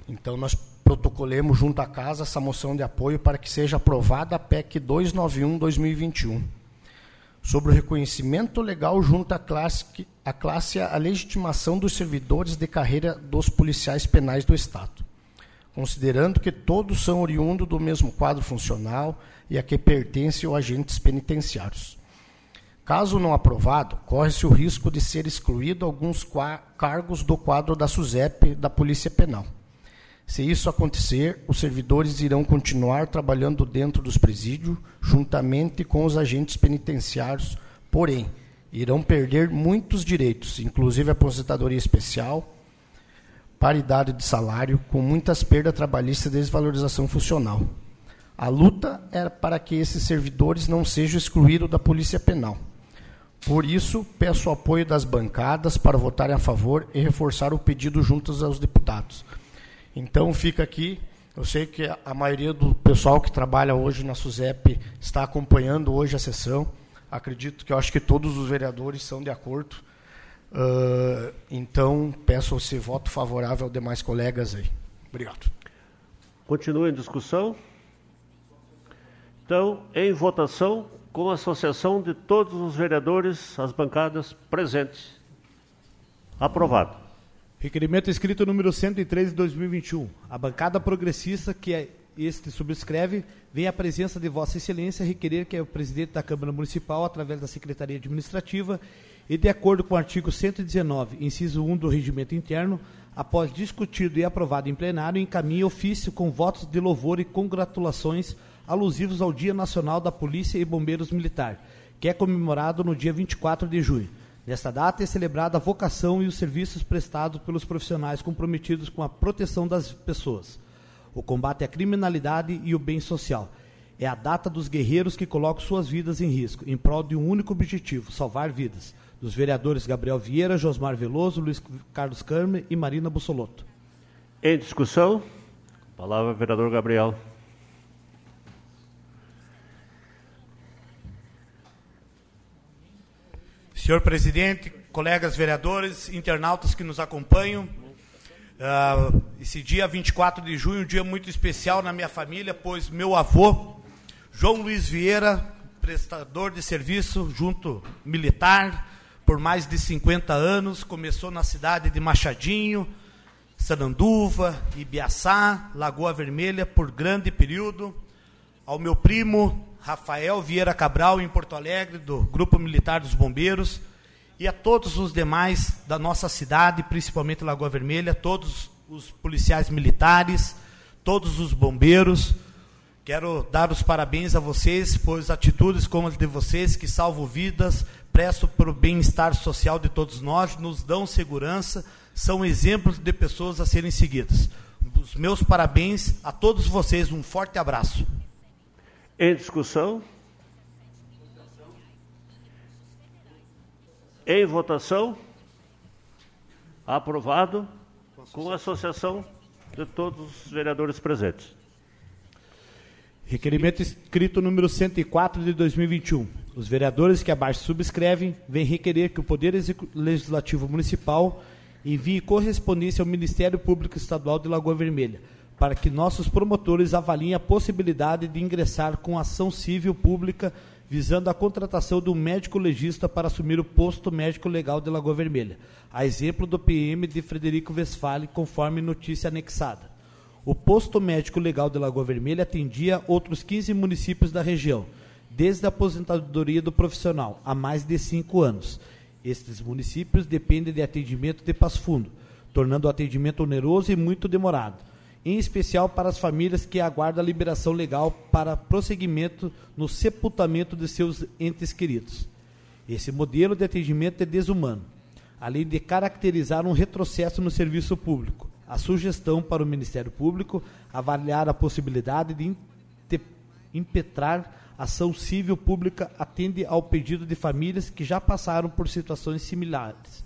Então, nós protocolemos junto à casa essa moção de apoio para que seja aprovada a PEC 291-2021 sobre o reconhecimento legal junto à classe, à classe a legitimação dos servidores de carreira dos policiais penais do Estado, considerando que todos são oriundos do mesmo quadro funcional e a que pertencem os agentes penitenciários. Caso não aprovado, corre-se o risco de ser excluído alguns cargos do quadro da SUSEP da Polícia Penal. Se isso acontecer, os servidores irão continuar trabalhando dentro dos presídios, juntamente com os agentes penitenciários, porém, irão perder muitos direitos, inclusive aposentadoria especial, paridade de salário, com muitas perdas trabalhistas e desvalorização funcional. A luta é para que esses servidores não sejam excluídos da Polícia Penal. Por isso, peço o apoio das bancadas para votarem a favor e reforçar o pedido juntos aos deputados. Então fica aqui. Eu sei que a maioria do pessoal que trabalha hoje na SUSEP está acompanhando hoje a sessão. Acredito que eu acho que todos os vereadores são de acordo. Uh, então peço esse voto favorável aos demais colegas aí. Obrigado. Continua em discussão. Então, em votação, com a associação de todos os vereadores, as bancadas presentes. Aprovado. Requerimento escrito número 103 de 2021. A bancada progressista que é este subscreve vem à presença de Vossa Excelência requerer que o presidente da Câmara Municipal, através da Secretaria Administrativa, e de acordo com o artigo 119, inciso 1 do Regimento Interno, após discutido e aprovado em plenário, encaminhe ofício com votos de louvor e congratulações alusivos ao Dia Nacional da Polícia e Bombeiros Militar, que é comemorado no dia 24 de junho Nesta data é celebrada a vocação e os serviços prestados pelos profissionais comprometidos com a proteção das pessoas, o combate à criminalidade e o bem social. É a data dos guerreiros que colocam suas vidas em risco, em prol de um único objetivo: salvar vidas. Dos vereadores Gabriel Vieira, Josmar Veloso, Luiz Carlos Carme e Marina Bussolotto. Em discussão, palavra vereador Gabriel. Senhor presidente, colegas vereadores, internautas que nos acompanham, uh, esse dia 24 de junho, um dia muito especial na minha família, pois meu avô, João Luiz Vieira, prestador de serviço junto militar, por mais de 50 anos, começou na cidade de Machadinho, Sananduva, Ibiaçá, Lagoa Vermelha, por grande período. Ao meu primo, Rafael Vieira Cabral, em Porto Alegre, do Grupo Militar dos Bombeiros, e a todos os demais da nossa cidade, principalmente Lagoa Vermelha, todos os policiais militares, todos os bombeiros. Quero dar os parabéns a vocês, pois atitudes como as de vocês, que salvam vidas, prestam para o bem-estar social de todos nós, nos dão segurança, são exemplos de pessoas a serem seguidas. Os meus parabéns a todos vocês, um forte abraço. Em discussão? Em votação? Aprovado com a associação de todos os vereadores presentes. Requerimento escrito número 104 de 2021. Os vereadores que abaixo subscrevem vêm requerer que o Poder Legislativo Municipal envie correspondência ao Ministério Público Estadual de Lagoa Vermelha para que nossos promotores avaliem a possibilidade de ingressar com ação civil pública visando a contratação um médico legista para assumir o posto médico legal de Lagoa Vermelha, a exemplo do PM de Frederico Westphalen, conforme notícia anexada. O posto médico legal de Lagoa Vermelha atendia outros 15 municípios da região, desde a aposentadoria do profissional, há mais de cinco anos. Estes municípios dependem de atendimento de Passo Fundo, tornando o atendimento oneroso e muito demorado em especial para as famílias que aguardam a liberação legal para prosseguimento no sepultamento de seus entes queridos. Esse modelo de atendimento é desumano, além de caracterizar um retrocesso no serviço público. A sugestão para o Ministério Público avaliar a possibilidade de impetrar ação civil pública atende ao pedido de famílias que já passaram por situações similares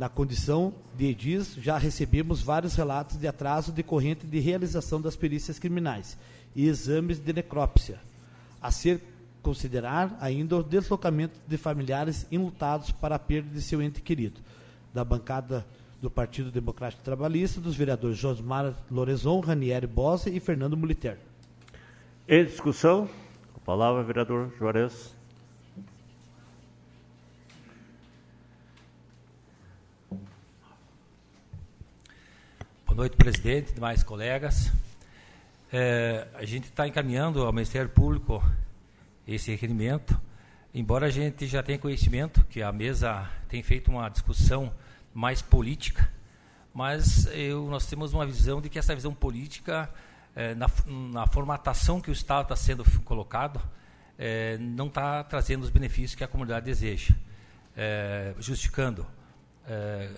na condição de EDIs, já recebemos vários relatos de atraso decorrente de realização das perícias criminais e exames de necrópsia, a ser considerar ainda o deslocamento de familiares enlutados para a perda de seu ente querido. Da bancada do Partido Democrático Trabalhista, dos vereadores Josmar Lorezon, Ranieri Bosa e Fernando Muliter. Em discussão, a palavra, vereador Juarez. Boa noite, presidente, demais colegas. É, a gente está encaminhando ao Ministério Público esse requerimento, embora a gente já tenha conhecimento que a mesa tem feito uma discussão mais política, mas eu, nós temos uma visão de que essa visão política, é, na, na, formatação que o Estado está sendo colocado, é, não está trazendo os benefícios que a comunidade deseja. É, justificando, é,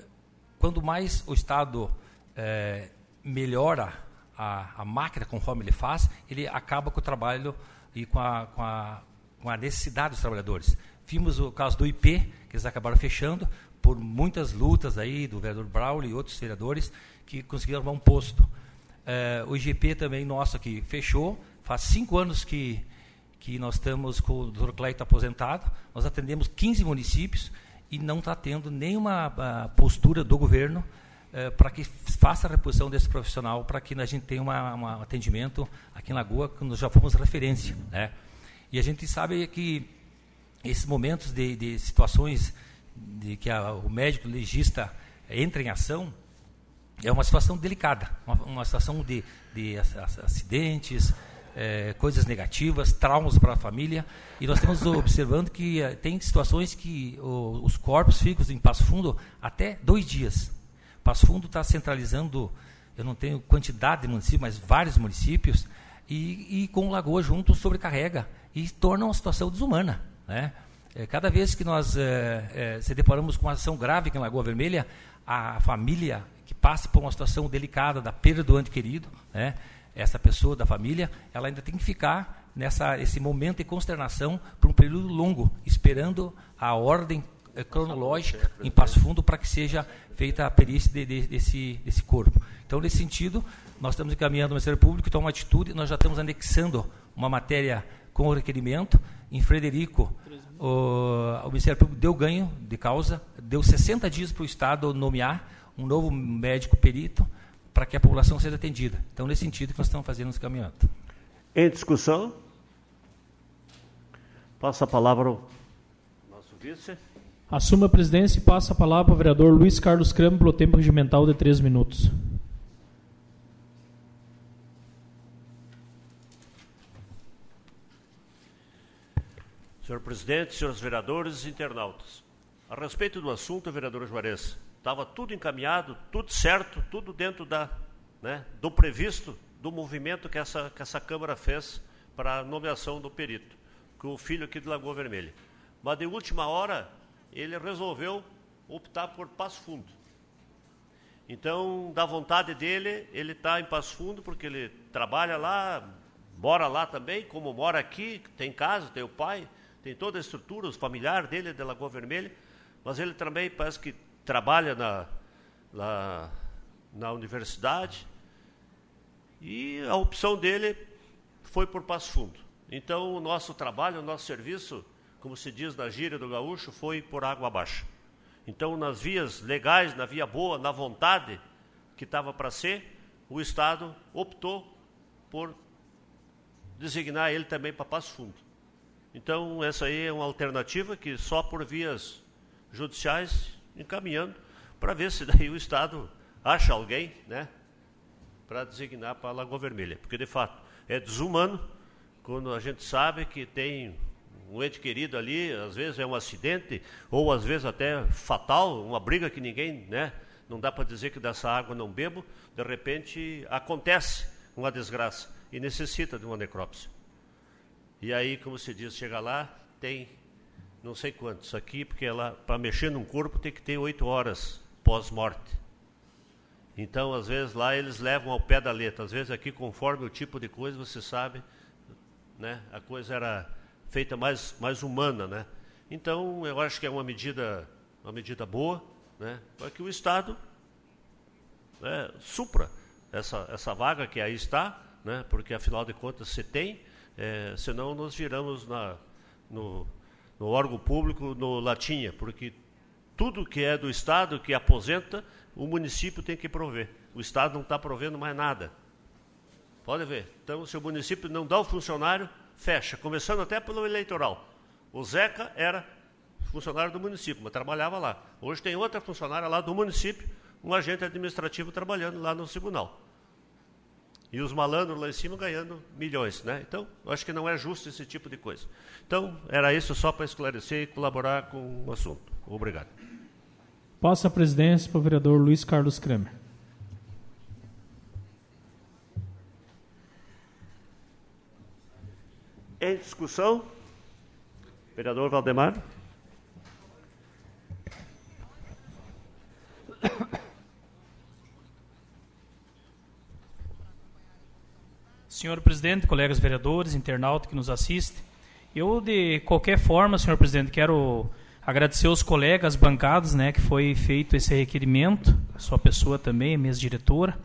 quando mais o Estado é, melhora a, a, máquina conforme ele faz, ele acaba com o trabalho e com a, com a, com a necessidade dos trabalhadores. Vimos o caso do IP, que eles acabaram fechando, por muitas lutas aí do vereador Braulio e outros vereadores que conseguiram arrumar um posto. É, o IGP também nosso aqui fechou, faz cinco anos que, que nós estamos com o doutor Cleito aposentado, nós atendemos 15 municípios e não está tendo nenhuma ah, postura do governo é, para que faça a reposição desse profissional, para que a gente tenha um atendimento aqui em Lagoa, que nós já fomos referência. Né? E a gente sabe que esses momentos de, de situações de que a, o médico legista entra em ação é uma situação delicada, uma, uma situação de, de acidentes, é, coisas negativas, traumas para a família, e nós estamos observando que é, tem situações que o, os corpos ficam em Passo Fundo até dois dias. Passo Fundo está centralizando, eu não tenho quantidade de municípios, mas vários municípios, e, e com Lagoa junto sobrecarrega e torna uma situação desumana. Né? É, cada vez que nós é, é, se deparamos com uma ação grave em Lagoa Vermelha, a família que passa por uma situação delicada da perda do ente querido, né? essa pessoa da família, ela ainda tem que ficar nessa esse momento de consternação por um período longo, esperando a ordem cronológica em Passo Fundo para que seja feita a perícia de, de, desse, desse corpo. Então, nesse sentido, nós estamos encaminhando o Ministério Público, então uma atitude, nós já estamos anexando uma matéria com o requerimento. Em Frederico, o, o Ministério Público deu ganho de causa, deu 60 dias para o Estado nomear um novo médico perito para que a população seja atendida. Então, nesse sentido que nós estamos fazendo esse caminhamento. Em discussão, passa a palavra ao nosso vice. Assuma a presidência e passa a palavra para o vereador Luiz Carlos Cramo pelo tempo regimental de três minutos. Senhor presidente, senhores vereadores e internautas, a respeito do assunto, vereador Juarez, estava tudo encaminhado, tudo certo, tudo dentro da, né, do previsto do movimento que essa, que essa Câmara fez para a nomeação do perito, com o filho aqui de Lagoa Vermelha. Mas de última hora, ele resolveu optar por Passo Fundo. Então, da vontade dele, ele está em Passo Fundo, porque ele trabalha lá, mora lá também, como mora aqui, tem casa, tem o pai, tem toda a estrutura, os familiares dele é de Lagoa Vermelha, mas ele também parece que trabalha na, na, na universidade, e a opção dele foi por Passo Fundo. Então, o nosso trabalho, o nosso serviço como se diz na gíria do gaúcho, foi por água abaixo. Então, nas vias legais, na via boa, na vontade que estava para ser, o Estado optou por designar ele também para Passo Fundo. Então, essa aí é uma alternativa que só por vias judiciais encaminhando para ver se daí o Estado acha alguém, né, para designar para a Lagoa Vermelha. Porque, de fato, é desumano quando a gente sabe que tem um ente querido ali, às vezes é um acidente, ou às vezes até fatal, uma briga que ninguém, né? Não dá para dizer que dessa água não bebo, de repente acontece uma desgraça e necessita de uma necrópsia. E aí, como se diz, chega lá, tem não sei quantos aqui, porque ela, para mexer num corpo, tem que ter oito horas pós-morte. Então, às vezes, lá eles levam ao pé da letra. Às vezes, aqui, conforme o tipo de coisa, você sabe, né, a coisa era feita mais, mais humana, né? Então, eu acho que é uma medida, uma medida boa, né? Para que o Estado né, supra essa, essa vaga que aí está, né? Porque, afinal de contas, se tem, é, senão nós viramos na, no, no órgão público no latinha, porque tudo que é do Estado, que aposenta, o município tem que prover. O Estado não está provendo mais nada. Pode ver. Então, se o município não dá o funcionário, fecha, começando até pelo eleitoral. O Zeca era funcionário do município, mas trabalhava lá. Hoje tem outra funcionária lá do município, um agente administrativo trabalhando lá no tribunal. E os malandros lá em cima ganhando milhões, né? Então, acho que não é justo esse tipo de coisa. Então, era isso só para esclarecer e colaborar com o assunto. Obrigado. Passa a presidência para o vereador Luiz Carlos Kramer. Em discussão, vereador Valdemar. Senhor presidente, colegas vereadores, internauta que nos assiste, eu de qualquer forma, senhor presidente, quero agradecer aos colegas bancados, né, que foi feito esse requerimento, sua pessoa também, a mesa diretora,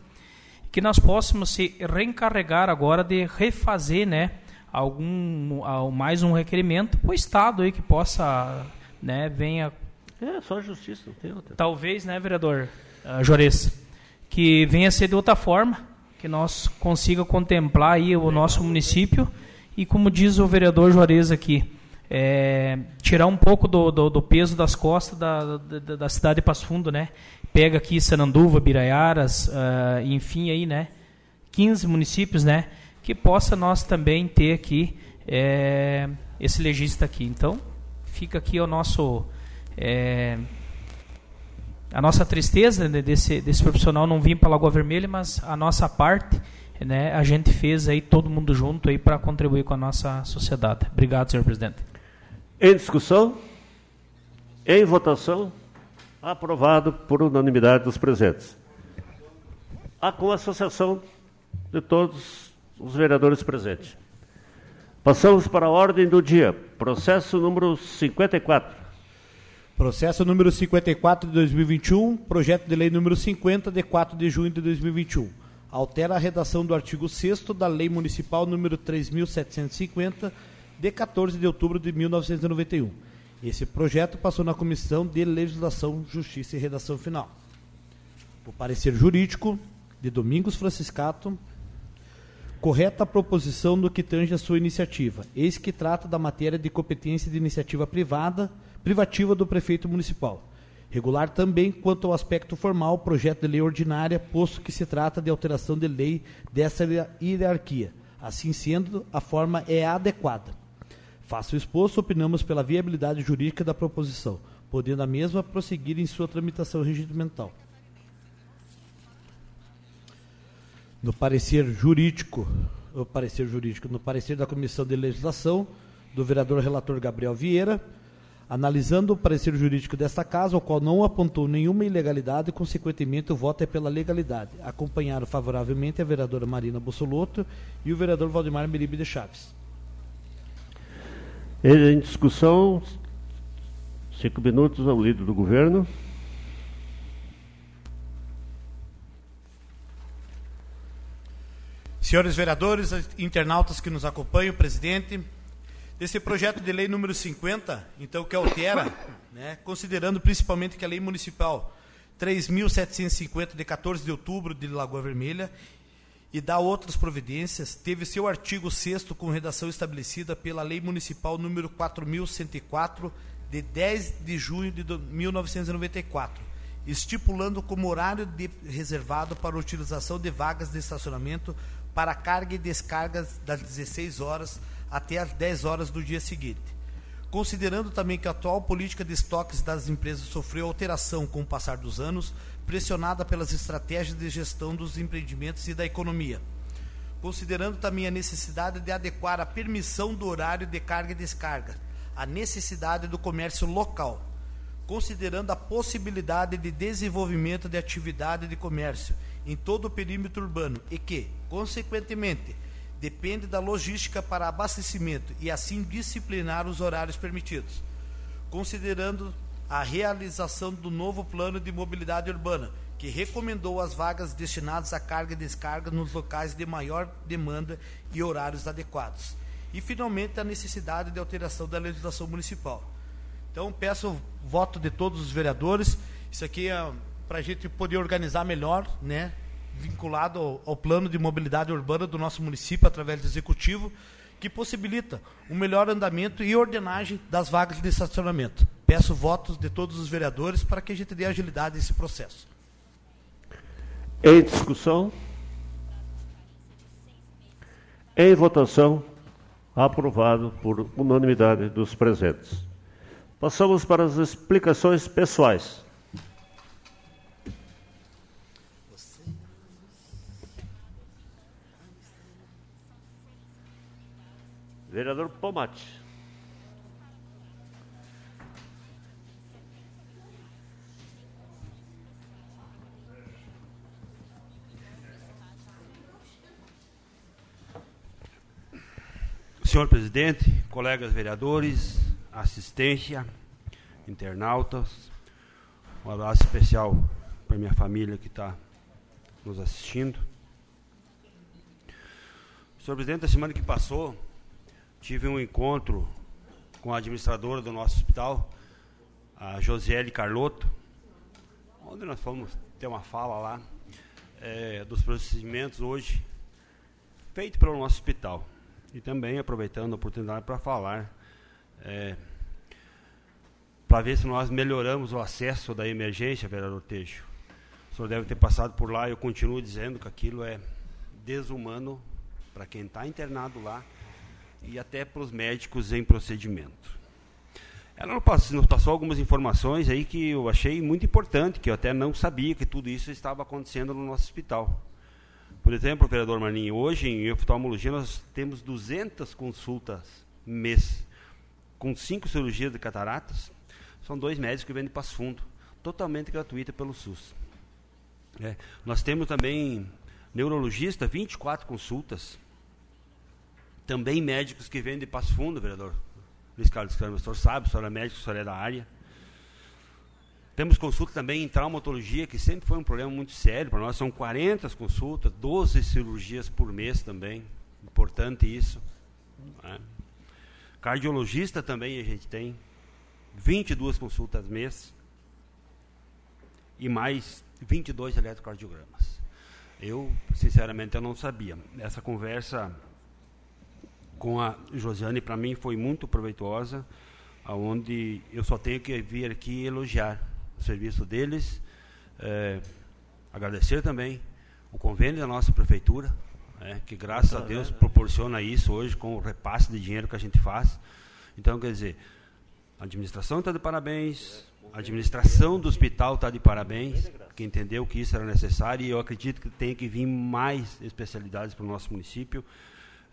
que nós possamos se reencarregar agora de refazer, né, algum mais um requerimento para o Estado aí que possa, né, venha... É, só a justiça, não tem outra. Talvez, né, vereador uh, Jores, que venha ser de outra forma, que nós consiga contemplar aí o nosso município e, como diz o vereador Juarez aqui, é, tirar um pouco do, do, do, peso das costas da, da, da, cidade de Passo Fundo, né? Pega aqui Sananduva, Biraiaras, uh, enfim aí, né? 15 municípios, né? Que possa nós também ter aqui é, esse legista aqui. Então, fica aqui o nosso é, a nossa tristeza né, desse, desse profissional não vir para Lagoa Vermelha, mas a nossa parte, né, a gente fez aí todo mundo junto aí para contribuir com a nossa sociedade. Obrigado, senhor presidente. Em discussão, em votação, aprovado por unanimidade dos presentes. A com a associação de todos os vereadores presentes. Passamos para a ordem do dia. Processo número 54. Processo número 54 de 2021, projeto de lei número 50 de 4 de junho de 2021. Altera a redação do artigo 6 da Lei Municipal número 3750 de 14 de outubro de 1991. Esse projeto passou na Comissão de Legislação, Justiça e Redação Final. O parecer jurídico de Domingos Franciscato, correta proposição no que tange a sua iniciativa, eis que trata da matéria de competência de iniciativa privada, privativa do prefeito municipal. Regular também quanto ao aspecto formal, projeto de lei ordinária, posto que se trata de alteração de lei dessa hierarquia. Assim sendo, a forma é adequada. Faço o exposto, opinamos pela viabilidade jurídica da proposição, podendo a mesma prosseguir em sua tramitação regimental. No parecer jurídico, o parecer jurídico, no parecer da Comissão de Legislação, do vereador relator Gabriel Vieira, analisando o parecer jurídico desta casa, o qual não apontou nenhuma ilegalidade, consequentemente o voto é pela legalidade. Acompanharam favoravelmente a vereadora Marina Bossolotto e o vereador Valdemar Meribe de Chaves. Em discussão, cinco minutos ao líder do governo. Senhores vereadores, internautas que nos acompanham, presidente, desse projeto de lei número 50, então que altera, né, considerando principalmente que a lei municipal 3.750 de 14 de outubro de Lagoa Vermelha e dá outras providências, teve seu artigo 6 com redação estabelecida pela lei municipal número 4.104 de 10 de junho de 1994, estipulando como horário de, reservado para utilização de vagas de estacionamento para carga e descarga das 16 horas até as 10 horas do dia seguinte. Considerando também que a atual política de estoques das empresas sofreu alteração com o passar dos anos, pressionada pelas estratégias de gestão dos empreendimentos e da economia. Considerando também a necessidade de adequar a permissão do horário de carga e descarga, a necessidade do comércio local, considerando a possibilidade de desenvolvimento de atividade de comércio em todo o perímetro urbano e que, consequentemente, depende da logística para abastecimento e assim disciplinar os horários permitidos, considerando a realização do novo plano de mobilidade urbana, que recomendou as vagas destinadas à carga e descarga nos locais de maior demanda e horários adequados. E, finalmente, a necessidade de alteração da legislação municipal Então, peço o voto de todos os vereadores. Isso aqui é para a gente poder organizar melhor, né? vinculado ao, ao, plano de mobilidade urbana do nosso município através do executivo, que possibilita um melhor andamento e ordenagem das vagas de estacionamento. Peço votos de todos os vereadores para que a gente dê agilidade a esse processo. Em discussão? Em votação, aprovado por unanimidade dos presentes. Passamos para as explicações pessoais. Vereador Pomate. Senhor presidente, colegas vereadores, assistência, internautas, um abraço especial para minha família que está nos assistindo. Senhor presidente, a semana que passou, tive um encontro com a administradora do nosso hospital, a Josiele Carlotto, onde nós fomos ter uma fala lá é, dos procedimentos hoje feitos pelo nosso hospital. E também aproveitando a oportunidade para falar, é, para ver se nós melhoramos o acesso da emergência, vereador Tejo. O senhor deve ter passado por lá, eu continuo dizendo que aquilo é desumano para quem está internado lá e até para os médicos em procedimento. Ela nos passou algumas informações aí que eu achei muito importante, que eu até não sabia que tudo isso estava acontecendo no nosso hospital. Por exemplo, vereador Maninho, hoje em oftalmologia nós temos 200 consultas mês, com cinco cirurgias de cataratas. São dois médicos que vêm de Passo Fundo, totalmente gratuita pelo SUS. É. Nós temos também neurologista, 24 consultas. Também médicos que vêm de Passo Fundo, vereador Luiz Carlos Câmara, o senhor sabe, o senhor é médico, o senhor é da área. Temos consulta também em traumatologia, que sempre foi um problema muito sério para nós. São 40 consultas, 12 cirurgias por mês também. Importante isso. Né? Cardiologista também a gente tem. 22 consultas mês. E mais 22 eletrocardiogramas. Eu, sinceramente, eu não sabia. Essa conversa com a Josiane, para mim, foi muito proveitosa, aonde eu só tenho que vir aqui elogiar o serviço deles. É, agradecer também o convênio da nossa prefeitura, é, que graças a Deus proporciona isso hoje com o repasse de dinheiro que a gente faz. Então, quer dizer, a administração está de parabéns, a administração do hospital está de parabéns, que entendeu que isso era necessário e eu acredito que tem que vir mais especialidades para o nosso município.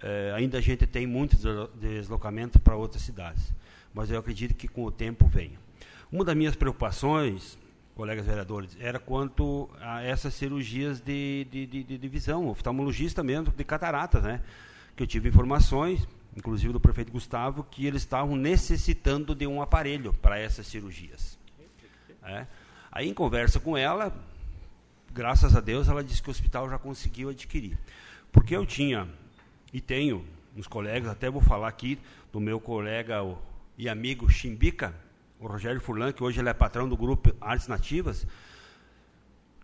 É, ainda a gente tem muitos deslocamentos para outras cidades, mas eu acredito que com o tempo venha. Uma das minhas preocupações, colegas vereadores, era quanto a essas cirurgias de, de, de, de visão, oftalmologista mesmo, de cataratas, né? Que eu tive informações, inclusive do prefeito Gustavo, que eles estavam necessitando de um aparelho para essas cirurgias. É. Aí, em conversa com ela, graças a Deus, ela disse que o hospital já conseguiu adquirir. Porque eu tinha, e tenho, uns colegas, até vou falar aqui do meu colega e amigo Chimbica, o Rogério Furlan, que hoje ele é patrão do grupo Artes Nativas,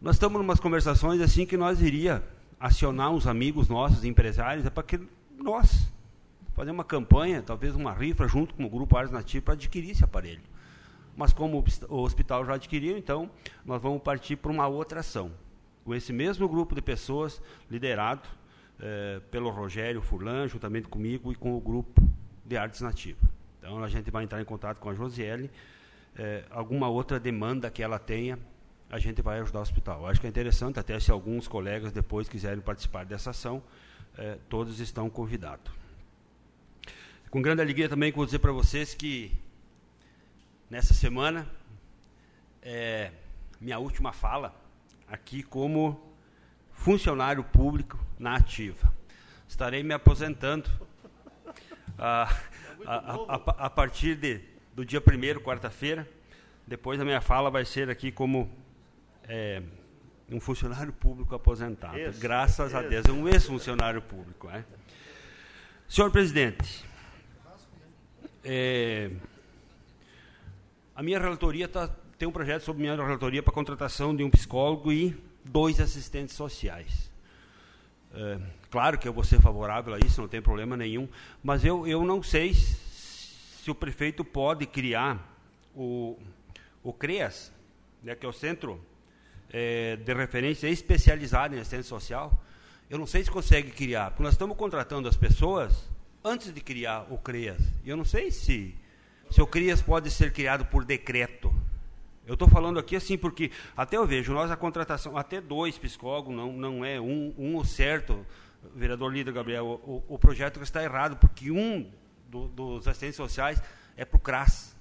nós estamos em umas conversações assim que nós iria acionar uns amigos nossos, empresários, é para que nós fazer uma campanha, talvez uma rifa junto com o grupo Artes Nativas para adquirir esse aparelho. Mas como o hospital já adquiriu, então nós vamos partir para uma outra ação. Com esse mesmo grupo de pessoas, liderado eh, pelo Rogério Furlan, juntamente comigo e com o grupo de Artes Nativas. Então a gente vai entrar em contato com a Josiele, é, alguma outra demanda que ela tenha, a gente vai ajudar o hospital. acho que é interessante, até se alguns colegas depois quiserem participar dessa ação, é, todos estão convidados. Com grande alegria também vou dizer para vocês que nessa semana é minha última fala aqui como funcionário público na ativa. Estarei me aposentando. Ah, a, a, a, partir de, do dia 1 quarta-feira. Depois a minha fala vai ser aqui como é, um funcionário público aposentado. Isso, Graças isso. a Deus, um ex-funcionário público. É? Senhor presidente, é, a minha relatoria tá, tem um projeto sobre minha relatoria para contratação de um psicólogo e dois assistentes sociais. É, claro que eu vou ser favorável a isso, não tem problema nenhum, mas eu, eu não sei se o prefeito pode criar o, o CREAS, né, que é o Centro é, de Referência Especializado em Assistência Social. Eu não sei se consegue criar, porque nós estamos contratando as pessoas antes de criar o CREAS. E eu não sei se, se o CREAS pode ser criado por decreto. Eu estou falando aqui assim porque até eu vejo, nós a contratação, até dois psicólogos, não, não é um, um certo, vereador líder Gabriel, o, o projeto está errado, porque um do, dos assistentes sociais é para o CRAS.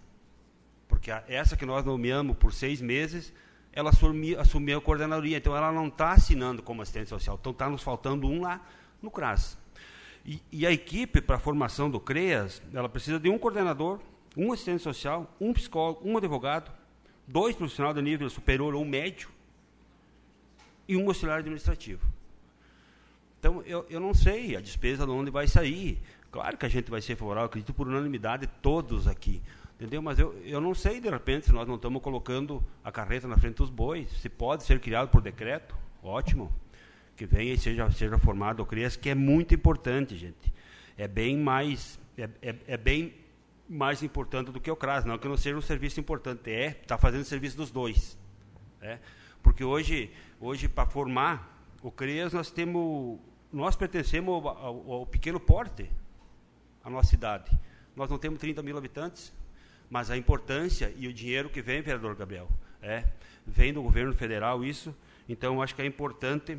Porque a, essa que nós nomeamos por seis meses, ela assumi, assumiu a coordenadoria, então ela não está assinando como assistente social, então está nos faltando um lá no CRAS. E, e a equipe para a formação do CREAS, ela precisa de um coordenador, um assistente social, um psicólogo, um advogado, dois profissionais de nível superior ou médio e um auxiliar administrativo. Então, eu, eu não sei a despesa de onde vai sair. Claro que a gente vai ser favorável, acredito por unanimidade, todos aqui. Entendeu? Mas eu, eu não sei, de repente, se nós não estamos colocando a carreta na frente dos bois. Se pode ser criado por decreto, ótimo. Que venha e seja, seja formado o CREAS, que é muito importante, gente. É bem mais, é, é, é bem mais importante do que o CRAS. Não que não seja um serviço importante, é estar tá fazendo serviço dos dois. É? Porque hoje, hoje para formar o CREAS, nós temos, nós pertencemos ao, ao, ao, pequeno porte, a nossa cidade. Nós não temos 30 mil habitantes, mas a importância e o dinheiro que vem, vereador Gabriel, é, vem do governo federal isso. Então, acho que é importante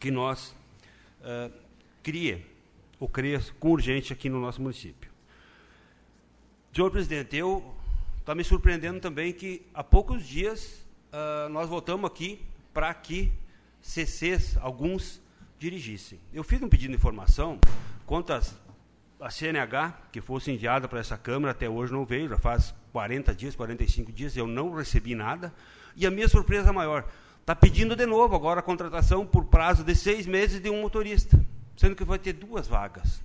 que nós uh, crie o CREAS com urgência aqui no nosso município. Senhor presidente, eu está me surpreendendo também que há poucos dias uh, nós votamos aqui para que CCs, alguns, dirigissem. Eu fiz um pedido de informação quanto a CNH, que fosse enviada para essa Câmara, até hoje não veio, já faz 40 dias, 45 dias, eu não recebi nada. E a minha surpresa maior, está pedindo de novo agora a contratação por prazo de seis meses de um motorista, sendo que vai ter duas vagas,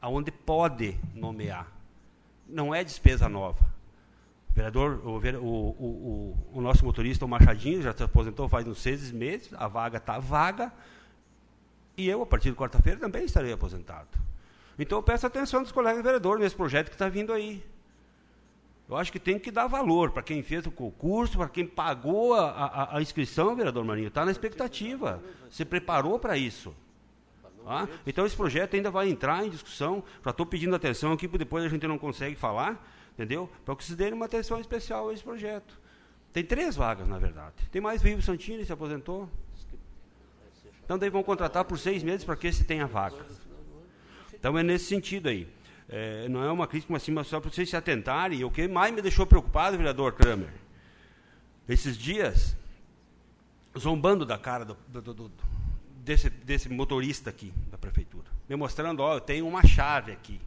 aonde pode nomear não é despesa nova. O vereador, o, o, o, nosso motorista, o Machadinho, já se aposentou faz uns seis meses, a vaga está vaga, e eu, a partir de quarta-feira, também estarei aposentado. Então, eu peço atenção dos colegas vereadores nesse projeto que está vindo aí. Eu acho que tem que dar valor para quem fez o concurso, para quem pagou a, a, a inscrição, vereador Marinho. Está na expectativa. Se preparou para isso. Ah, então esse projeto ainda vai entrar em discussão. Já estou pedindo atenção aqui, porque depois a gente não consegue falar, entendeu? Para que vocês deem uma atenção especial a esse projeto. Tem três vagas, na verdade. Tem mais vivo Santini, se aposentou. Então daí vão contratar por seis meses para que se tenha vaga. Então é nesse sentido aí. É, não é uma crítica, mas, sim, mas só para vocês se atentarem. O que mais me deixou preocupado, vereador Kramer, esses dias, zombando da cara do, do, do, desse, desse motorista aqui da prefeitura, me mostrando, ó, eu tenho uma chave aqui,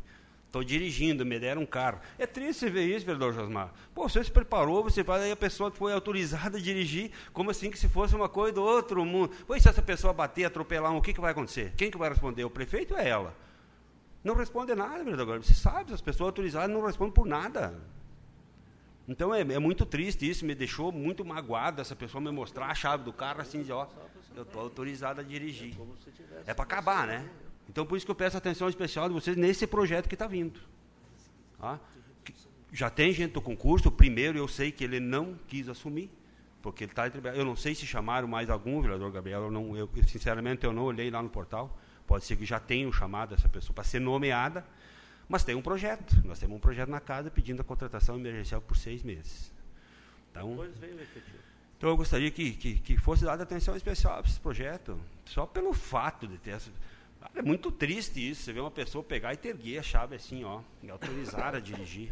estou dirigindo, me deram um carro. É triste ver isso, vereador Josmar. Pô, você se preparou, você vai, aí a pessoa foi autorizada a dirigir, como assim que se fosse uma coisa do outro mundo. Pois se essa pessoa bater, atropelar, o que, que vai acontecer? Quem que vai responder? O prefeito ou é ela? Não responde nada, vereador. Você sabe, as pessoas autorizadas não respondem por nada. Então é, é, muito triste isso, me deixou muito magoado essa pessoa me mostrar a chave do carro assim, de, ó, eu estou autorizado a dirigir. É para acabar, né? Então por isso que eu peço atenção especial de vocês nesse projeto que está vindo. Tá? Já tem gente do concurso, o primeiro eu sei que ele não quis assumir, porque ele está Eu não sei se chamaram mais algum, vereador Gabriel, eu, não, eu, sinceramente eu não olhei lá no portal. Pode ser que já tenham chamado essa pessoa para ser nomeada, mas tem um projeto. Nós temos um projeto na casa pedindo a contratação emergencial por seis meses. Então, então eu gostaria que, que, que fosse dada atenção especial para esse projeto, só pelo fato de ter. É muito triste isso, você vê uma pessoa pegar e ter erguer a chave assim, ó, e autorizar a dirigir.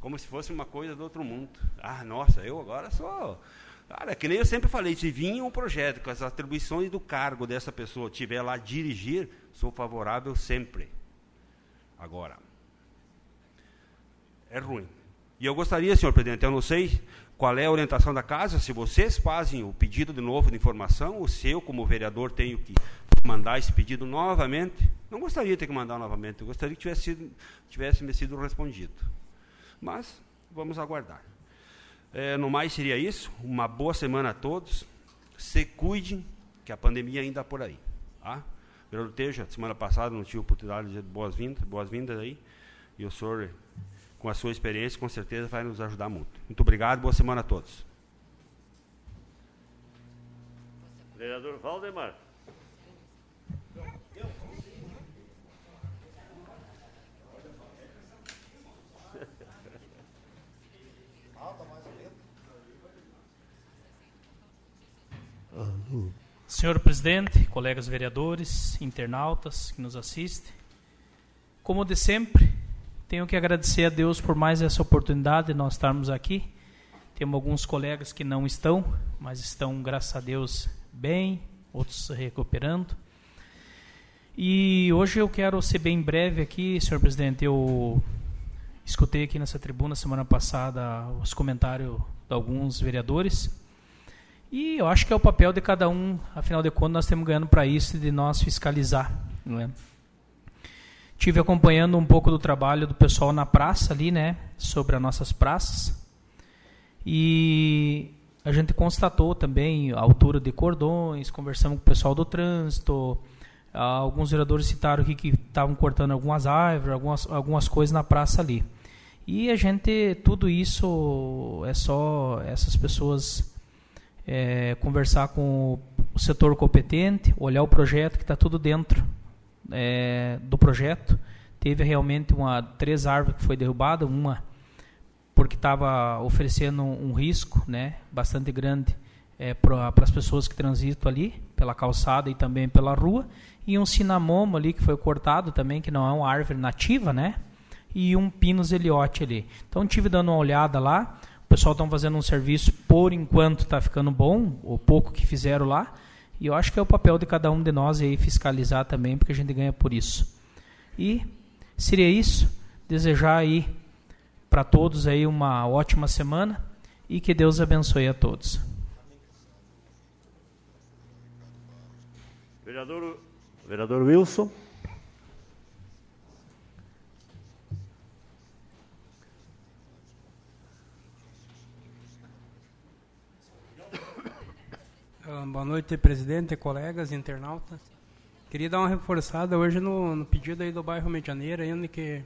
Como se fosse uma coisa do outro mundo. Ah, nossa, eu agora sou. Cara, que nem eu sempre falei, se vinha um projeto com as atribuições do cargo dessa pessoa tiver lá dirigir, sou favorável sempre. Agora, é ruim. E eu gostaria, senhor presidente, eu não sei qual é a orientação da casa, se vocês fazem o pedido de novo de informação, ou se eu, como vereador, tenho que mandar esse pedido novamente. Não gostaria de ter que mandar novamente, eu gostaria que tivesse, sido, tivesse me sido respondido. Mas vamos aguardar. É, no mais seria isso. Uma boa semana a todos. Se cuidem, que a pandemia ainda está por aí. Tá? Vereador Teja, semana passada não tive oportunidade de boas-vindas, boas-vindas aí. E o senhor, com a sua experiência, com certeza vai nos ajudar muito. Muito obrigado, boa semana a todos. Vereador Valdemar. Senhor presidente, colegas vereadores, internautas que nos assistem, como de sempre, tenho que agradecer a Deus por mais essa oportunidade de nós estarmos aqui. Temos alguns colegas que não estão, mas estão, graças a Deus, bem, outros se recuperando. E hoje eu quero ser bem breve aqui, senhor presidente. Eu escutei aqui nessa tribuna semana passada os comentários de alguns vereadores e eu acho que é o papel de cada um, afinal de contas, nós temos ganhando para isso, de nós fiscalizar. Não é? Tive acompanhando um pouco do trabalho do pessoal na praça ali, né, sobre as nossas praças. E a gente constatou também a altura de cordões, conversamos com o pessoal do trânsito. Alguns vereadores citaram que estavam cortando algumas árvores, algumas, algumas coisas na praça ali. E a gente, tudo isso é só essas pessoas é, conversar com o setor competente, olhar o projeto que está tudo dentro é, do projeto. Teve realmente uma três árvores que foi derrubada, uma porque estava oferecendo um, risco, né, bastante grande é, para as pessoas que transitam ali pela calçada e também pela rua, e um cinamomo ali que foi cortado também, que não é uma árvore nativa, né, e um pinus eliote ali. Então tive dando uma olhada lá pessoal estão fazendo um serviço, por enquanto está ficando bom, o pouco que fizeram lá. E eu acho que é o papel de cada um de nós aí fiscalizar também, porque a gente ganha por isso. E seria isso. Desejar aí para todos aí uma ótima semana e que Deus abençoe a todos. Vereador, vereador Wilson. Boa noite, presidente, colegas, internautas. Queria dar uma reforçada hoje no, no pedido aí do bairro Medianeira, ainda que,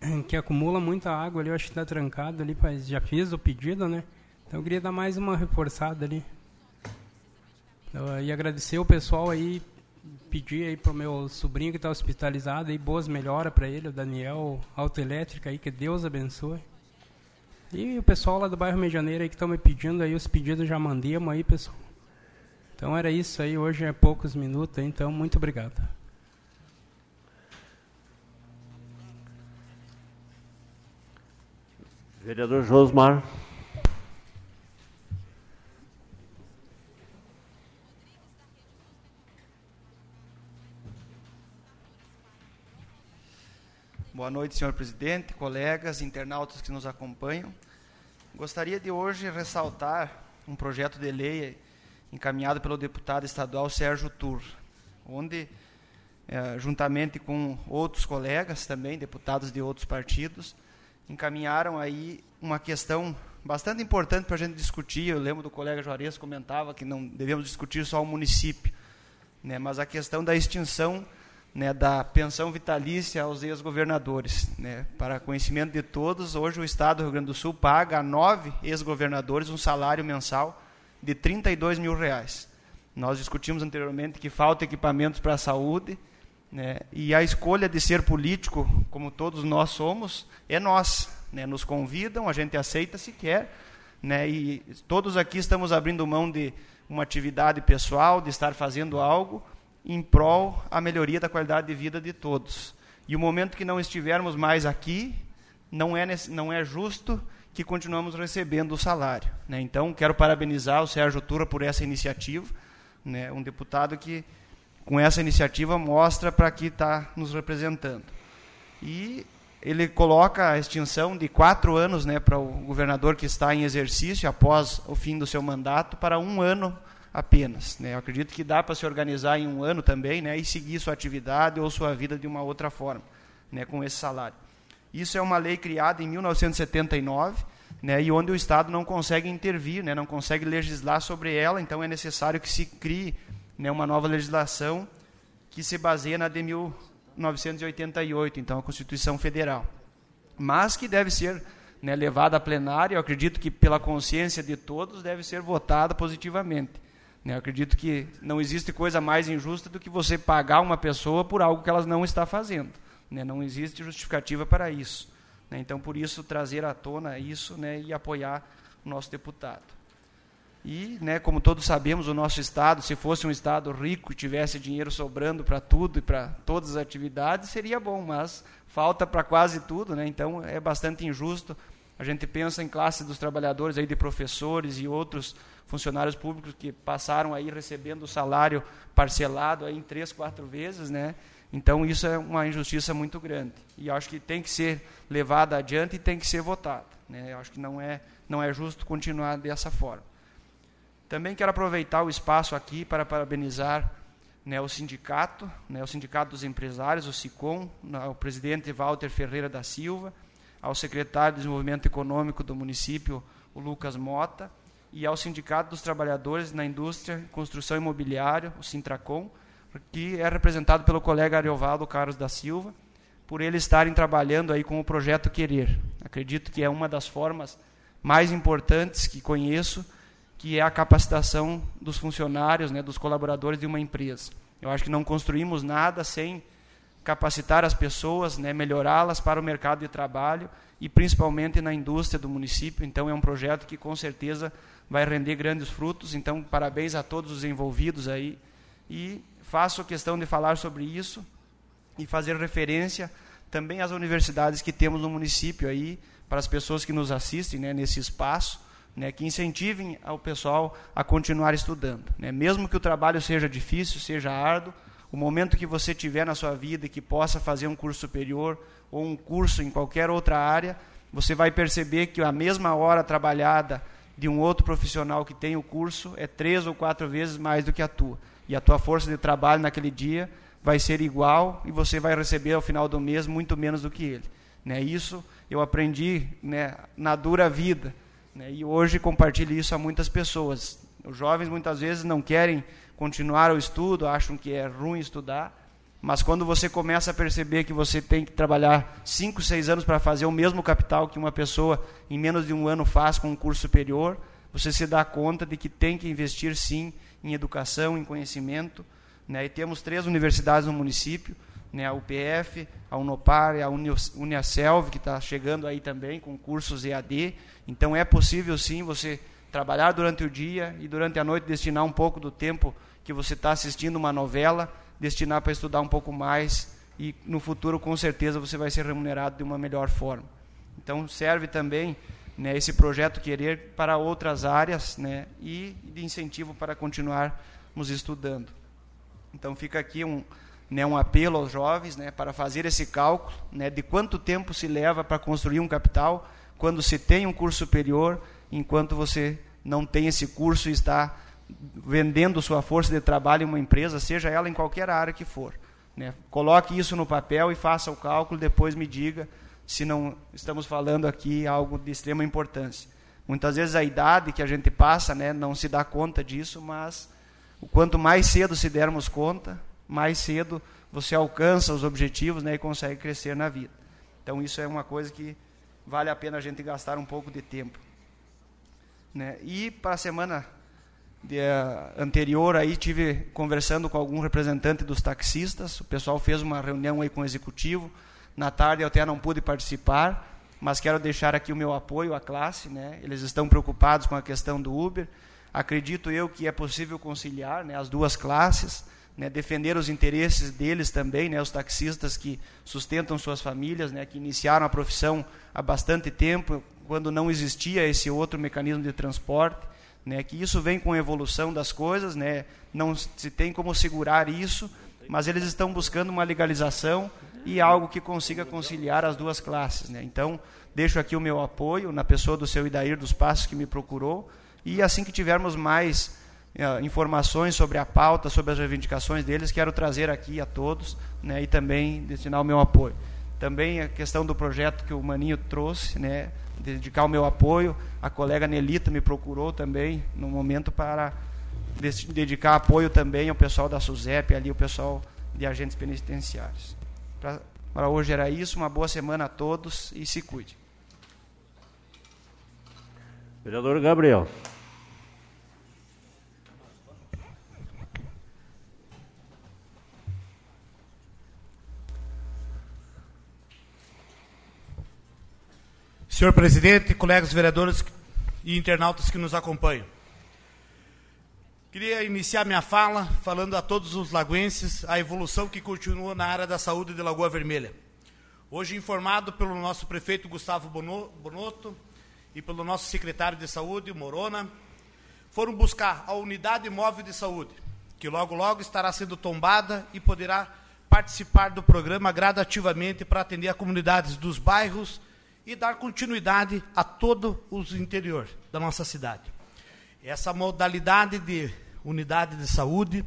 que acumula muita água ali, eu acho que está trancado ali, mas já fiz o pedido, né? Então eu queria dar mais uma reforçada ali. Uh, e agradecer o pessoal aí, pedir aí pro meu sobrinho que está hospitalizado aí, boas melhoras para ele, o Daniel Autoelétrica aí, que Deus abençoe. E o pessoal lá do bairro Medianeira aí que estão me pedindo aí, os pedidos já mandamos aí, pessoal. Então era isso aí, hoje é poucos minutos, então muito obrigado. Vereador Josmar. Boa noite, senhor presidente, colegas, internautas que nos acompanham. Gostaria de hoje ressaltar um projeto de lei encaminhado pelo deputado estadual Sérgio Tur, onde, é, juntamente com outros colegas também, deputados de outros partidos, encaminharam aí uma questão bastante importante para a gente discutir. Eu lembro do colega Juarez comentava que não devemos discutir só o município, né, mas a questão da extinção né, da pensão vitalícia aos ex-governadores. Né. Para conhecimento de todos, hoje o Estado do Rio Grande do Sul paga a nove ex-governadores um salário mensal de 32 mil reais. Nós discutimos anteriormente que falta equipamentos para a saúde, né, e a escolha de ser político, como todos nós somos, é nossa. Né, nos convidam, a gente aceita se quer, né, e todos aqui estamos abrindo mão de uma atividade pessoal, de estar fazendo algo em prol a melhoria da qualidade de vida de todos. E o momento que não estivermos mais aqui, não é, não é justo que continuamos recebendo o salário. Né? Então, quero parabenizar o Sérgio Tura por essa iniciativa, né? um deputado que, com essa iniciativa, mostra para que está nos representando. E ele coloca a extinção de quatro anos né, para o governador que está em exercício após o fim do seu mandato para um ano apenas. Né? Eu acredito que dá para se organizar em um ano também né, e seguir sua atividade ou sua vida de uma outra forma, né, com esse salário. Isso é uma lei criada em 1979, né, e onde o Estado não consegue intervir, né, não consegue legislar sobre ela, então é necessário que se crie né, uma nova legislação que se baseia na de 1988, então a Constituição Federal. Mas que deve ser né, levada a plenário, eu acredito que pela consciência de todos deve ser votada positivamente. Né, eu acredito que não existe coisa mais injusta do que você pagar uma pessoa por algo que ela não está fazendo. Né, não existe justificativa para isso. Né, então, por isso, trazer à tona isso né, e apoiar o nosso deputado. E, né, como todos sabemos, o nosso Estado, se fosse um Estado rico e tivesse dinheiro sobrando para tudo e para todas as atividades, seria bom, mas falta para quase tudo, né, então é bastante injusto. A gente pensa em classe dos trabalhadores, aí de professores e outros funcionários públicos que passaram aí recebendo o salário parcelado aí em três, quatro vezes, né? Então isso é uma injustiça muito grande e acho que tem que ser levada adiante e tem que ser votada. Né? Acho que não é não é justo continuar dessa forma. Também quero aproveitar o espaço aqui para parabenizar né, o sindicato, né, o Sindicato dos Empresários, o SICOM, o presidente Walter Ferreira da Silva, ao secretário de Desenvolvimento Econômico do município, o Lucas Mota, e ao Sindicato dos Trabalhadores na Indústria, Construção Imobiliária, o Sintracom, que é representado pelo colega Ariovaldo Carlos da Silva, por eles estarem trabalhando aí com o projeto Querer. Acredito que é uma das formas mais importantes que conheço que é a capacitação dos funcionários, né, dos colaboradores de uma empresa. Eu acho que não construímos nada sem capacitar as pessoas, né, melhorá-las para o mercado de trabalho e principalmente na indústria do município. Então é um projeto que com certeza vai render grandes frutos. Então parabéns a todos os envolvidos aí e faço questão de falar sobre isso e fazer referência também às universidades que temos no município aí para as pessoas que nos assistem né, nesse espaço né, que incentivem o pessoal a continuar estudando. Né? Mesmo que o trabalho seja difícil, seja árduo, o momento que você tiver na sua vida e que possa fazer um curso superior ou um curso em qualquer outra área, você vai perceber que a mesma hora trabalhada de um outro profissional que tem o curso é três ou quatro vezes mais do que a tua. E a tua força de trabalho naquele dia vai ser igual e você vai receber ao final do mês muito menos do que ele. Né? Isso eu aprendi né, na dura vida. Né? E hoje compartilho isso a muitas pessoas. Os jovens muitas vezes não querem continuar o estudo, acham que é ruim estudar, mas quando você começa a perceber que você tem que trabalhar 5, 6 anos para fazer o mesmo capital que uma pessoa em menos de um ano faz com um curso superior, você se dá conta de que tem que investir sim em educação, em conhecimento. Né? E temos três universidades no município, né? a UPF, a Unopar e a Uniaselv, que está chegando aí também com cursos EAD. Então é possível sim você trabalhar durante o dia e durante a noite destinar um pouco do tempo que você está assistindo uma novela, destinar para estudar um pouco mais e no futuro com certeza você vai ser remunerado de uma melhor forma. Então serve também né, esse projeto Querer para outras áreas né, e de incentivo para continuarmos estudando. Então fica aqui um, né, um apelo aos jovens né, para fazer esse cálculo né, de quanto tempo se leva para construir um capital quando se tem um curso superior, enquanto você não tem esse curso e está vendendo sua força de trabalho em uma empresa, seja ela em qualquer área que for. Né? Coloque isso no papel e faça o cálculo, depois me diga se não estamos falando aqui algo de extrema importância. Muitas vezes a idade que a gente passa né, não se dá conta disso, mas o quanto mais cedo se dermos conta, mais cedo você alcança os objetivos né, e consegue crescer na vida. Então isso é uma coisa que vale a pena a gente gastar um pouco de tempo. Né? E para a semana de, uh, anterior aí tive conversando com algum representante dos taxistas, o pessoal fez uma reunião aí com o executivo, na tarde eu até não pude participar, mas quero deixar aqui o meu apoio à classe, né? Eles estão preocupados com a questão do Uber. Acredito eu que é possível conciliar, né, as duas classes né, defender os interesses deles também, né, os taxistas que sustentam suas famílias, né, que iniciaram a profissão há bastante tempo, quando não existia esse outro mecanismo de transporte, né, que isso vem com a evolução das coisas, né, não se tem como segurar isso, mas eles estão buscando uma legalização e algo que consiga conciliar as duas classes. Né. Então, deixo aqui o meu apoio na pessoa do seu Idair dos Passos que me procurou, e assim que tivermos mais é, informações sobre a pauta, sobre as reivindicações deles, quero trazer aqui a todos né, e também destinar o meu apoio. Também a questão do projeto que o Maninho trouxe, né? dedicar o meu apoio. A colega Nelita me procurou também no momento para dedicar apoio também ao pessoal da SUSEP, ali o pessoal de agentes penitenciários. Para hoje era isso, uma boa semana a todos e se cuide. Vereador Gabriel. Senhor presidente, colegas vereadores e internautas que nos acompanham. Queria iniciar minha fala falando a todos os lagoenses a evolução que continua na área da saúde de Lagoa Vermelha. Hoje informado pelo nosso prefeito Gustavo Bonotto e pelo nosso secretário de saúde, Morona, foram buscar a unidade móvel de saúde, que logo logo estará sendo tombada e poderá participar do programa gradativamente para atender a comunidades dos bairros e dar continuidade a todo o interior da nossa cidade. Essa modalidade de unidade de saúde,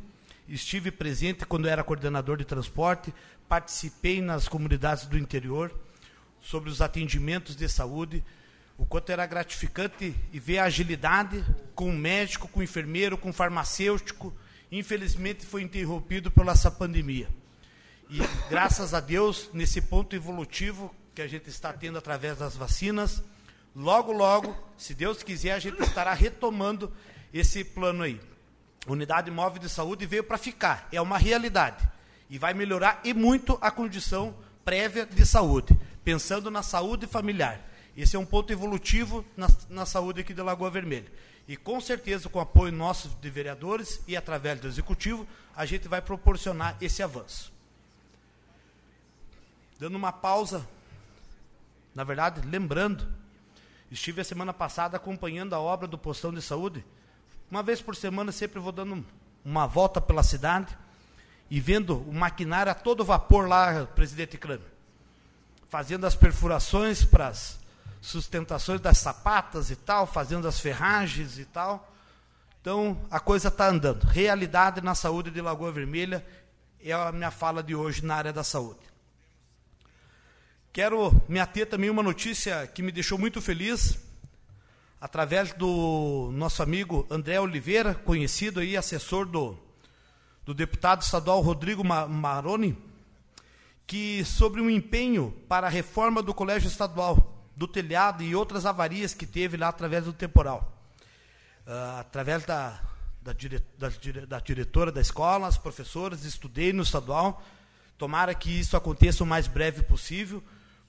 estive presente quando era coordenador de transporte, participei nas comunidades do interior sobre os atendimentos de saúde, o quanto era gratificante e ver a agilidade com o médico, com o enfermeiro, com o farmacêutico. Infelizmente foi interrompido pela essa pandemia. E graças a Deus, nesse ponto evolutivo, que a gente está tendo através das vacinas. Logo, logo, se Deus quiser, a gente estará retomando esse plano aí. Unidade móvel de saúde veio para ficar, é uma realidade. E vai melhorar e muito a condição prévia de saúde, pensando na saúde familiar. Esse é um ponto evolutivo na, na saúde aqui de Lagoa Vermelha. E com certeza, com o apoio nosso de vereadores e através do executivo, a gente vai proporcionar esse avanço. Dando uma pausa na verdade, lembrando, estive a semana passada acompanhando a obra do postão de saúde. Uma vez por semana sempre vou dando uma volta pela cidade e vendo o maquinário a todo vapor lá, presidente Crame. Fazendo as perfurações para as sustentações das sapatas e tal, fazendo as ferragens e tal. Então, a coisa está andando. Realidade na saúde de Lagoa Vermelha é a minha fala de hoje na área da saúde. Quero me ater também uma notícia que me deixou muito feliz, através do nosso amigo André Oliveira, conhecido aí, assessor do, do deputado estadual Rodrigo Maroni, que sobre um empenho para a reforma do colégio estadual, do telhado e outras avarias que teve lá através do temporal. Uh, através da, da, dire, da, da diretora da escola, as professoras, estudei no estadual. Tomara que isso aconteça o mais breve possível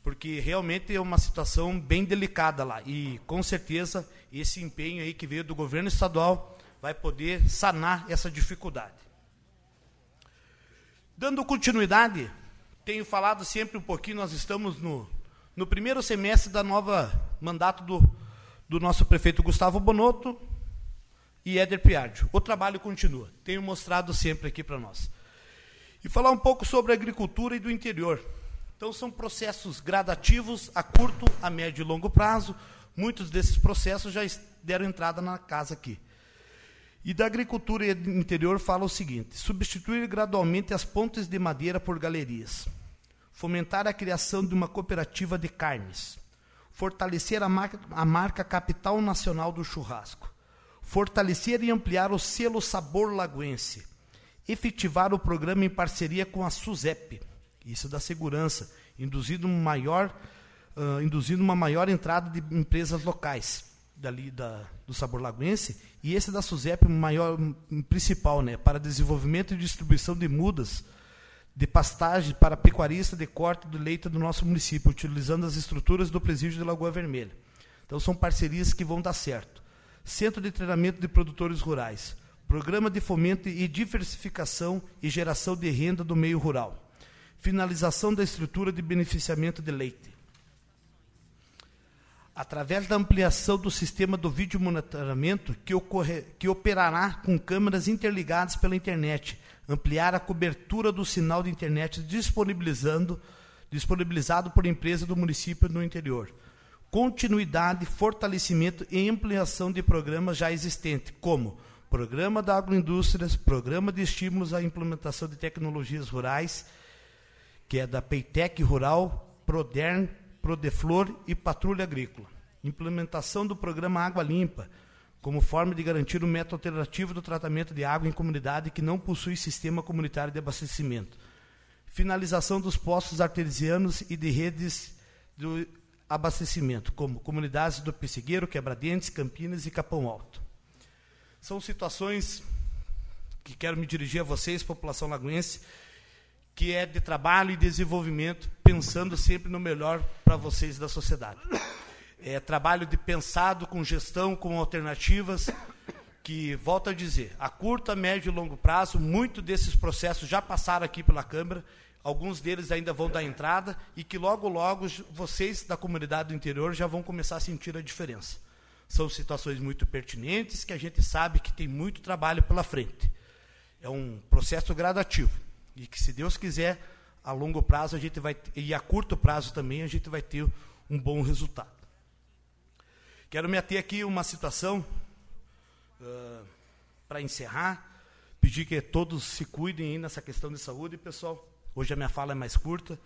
porque realmente é uma situação bem delicada lá. E com certeza esse empenho aí que veio do governo estadual vai poder sanar essa dificuldade. Dando continuidade, tenho falado sempre um pouquinho, nós estamos no, no primeiro semestre da nova mandato do, do nosso prefeito Gustavo Bonotto e Éder Piardio. O trabalho continua, tenho mostrado sempre aqui para nós. E falar um pouco sobre a agricultura e do interior. Então, são processos gradativos a curto, a médio e longo prazo. Muitos desses processos já deram entrada na casa aqui. E da agricultura interior fala o seguinte: substituir gradualmente as pontes de madeira por galerias, fomentar a criação de uma cooperativa de carnes, fortalecer a marca, a marca capital nacional do churrasco, fortalecer e ampliar o selo Sabor Lagoense, efetivar o programa em parceria com a SUSEP isso da segurança, induzindo, maior, uh, induzindo uma maior entrada de empresas locais dali da, do sabor lagoense, e esse da SUSEP, maior, principal, né, para desenvolvimento e distribuição de mudas de pastagem para pecuarista de corte do leite do nosso município, utilizando as estruturas do presídio de Lagoa Vermelha. Então são parcerias que vão dar certo. Centro de treinamento de produtores rurais, programa de fomento e diversificação e geração de renda do meio rural finalização da estrutura de beneficiamento de leite. Através da ampliação do sistema do vídeo monitoramento, que, ocorre, que operará com câmeras interligadas pela internet, ampliar a cobertura do sinal de internet disponibilizando, disponibilizado por empresa do município no interior. Continuidade, fortalecimento e ampliação de programas já existentes, como Programa da Agroindústrias, Programa de Estímulos à Implementação de Tecnologias Rurais, que é da Peitec Rural, Prodern, Prodeflor e Patrulha Agrícola. Implementação do programa Água Limpa, como forma de garantir o método alternativo do tratamento de água em comunidade que não possui sistema comunitário de abastecimento. Finalização dos postos artesianos e de redes do abastecimento, como comunidades do Pessegueiro, Quebradentes, Campinas e Capão Alto. São situações que quero me dirigir a vocês, população lagoense, que é de trabalho e desenvolvimento, pensando sempre no melhor para vocês da sociedade. É trabalho de pensado com gestão, com alternativas, que, volto a dizer, a curto, a médio e longo prazo, muito desses processos já passaram aqui pela Câmara, alguns deles ainda vão dar entrada, e que logo, logo, vocês da comunidade do interior já vão começar a sentir a diferença. São situações muito pertinentes, que a gente sabe que tem muito trabalho pela frente. É um processo gradativo, e que, se Deus quiser, a longo prazo a gente vai, e a curto prazo também, a gente vai ter um bom resultado. Quero me ater aqui uma situação uh, para encerrar, pedir que todos se cuidem aí nessa questão de saúde, pessoal. Hoje a minha fala é mais curta.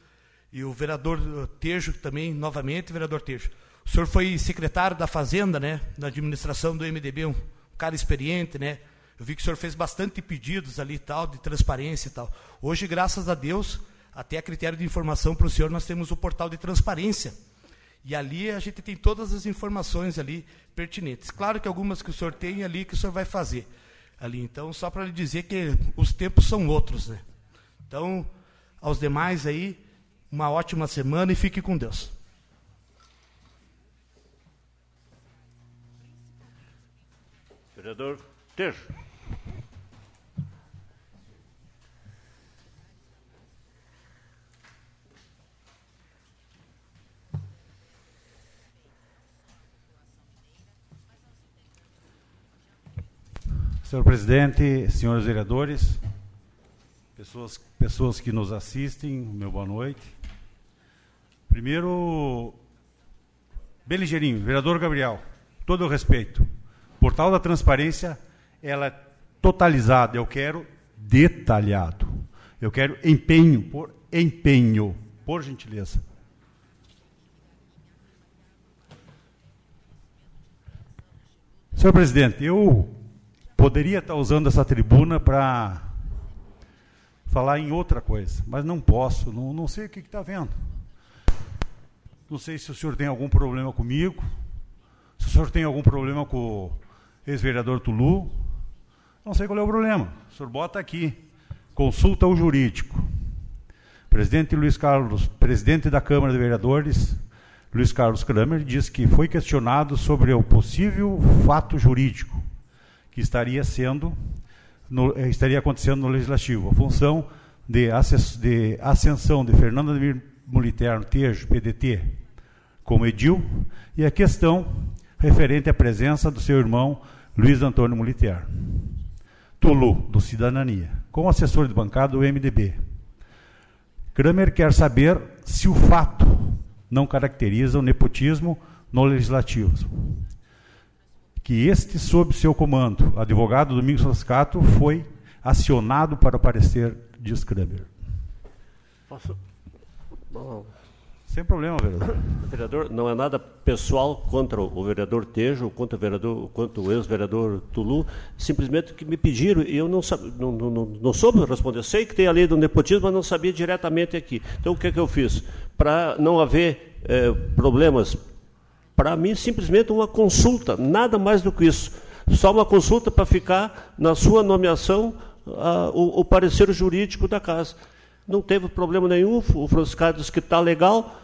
E o vereador Tejo também, novamente, vereador Tejo. O senhor foi secretário da Fazenda, né, na administração do MDB, um cara experiente, né? Eu vi que o senhor fez bastante pedidos ali tal, de transparência e tal. Hoje, graças a Deus, até a critério de informação para o senhor, nós temos o portal de transparência e ali a gente tem todas as informações ali pertinentes. Claro que algumas que o senhor tem ali que o senhor vai fazer ali. Então, só para lhe dizer que os tempos são outros, né? Então, aos demais aí, uma ótima semana e fique com Deus. Vereador Tejo. Senhor presidente, senhores vereadores, pessoas, pessoas que nos assistem, meu boa noite. Primeiro, bem ligeirinho, vereador Gabriel, todo o respeito. Portal da Transparência, ela é totalizada, eu quero detalhado. Eu quero empenho, por empenho, por gentileza. Senhor presidente, eu Poderia estar usando essa tribuna para falar em outra coisa, mas não posso, não, não sei o que está vendo. Não sei se o senhor tem algum problema comigo, se o senhor tem algum problema com o ex-vereador Tulu, não sei qual é o problema. O senhor bota aqui, consulta o jurídico. Presidente Luiz Carlos, presidente da Câmara de Vereadores, Luiz Carlos Kramer, diz que foi questionado sobre o possível fato jurídico que estaria sendo no, eh, estaria acontecendo no legislativo. A função de, de ascensão de Fernando Ademir Moliterno Tejo, PDT, como edil, e a questão referente à presença do seu irmão Luiz Antônio Moliterno. Tulu, do Cidadania, como assessor de bancada do MDB. Kramer quer saber se o fato não caracteriza o nepotismo no legislativo que este, sob seu comando, advogado Domingos Roscato, foi acionado para aparecer de Scrubber. Posso? Bom. Sem problema, vereador. Vereador, não é nada pessoal contra o vereador Tejo, contra o, vereador, contra o ex-vereador Tulu, simplesmente que me pediram e eu não, não, não, não soube responder. Sei que tem a lei do nepotismo, mas não sabia diretamente aqui. Então, o que, é que eu fiz? Para não haver eh, problemas para mim, simplesmente uma consulta, nada mais do que isso. Só uma consulta para ficar na sua nomeação a, o, o, parecer jurídico da casa. Não teve problema nenhum, o Francisco disse que está legal,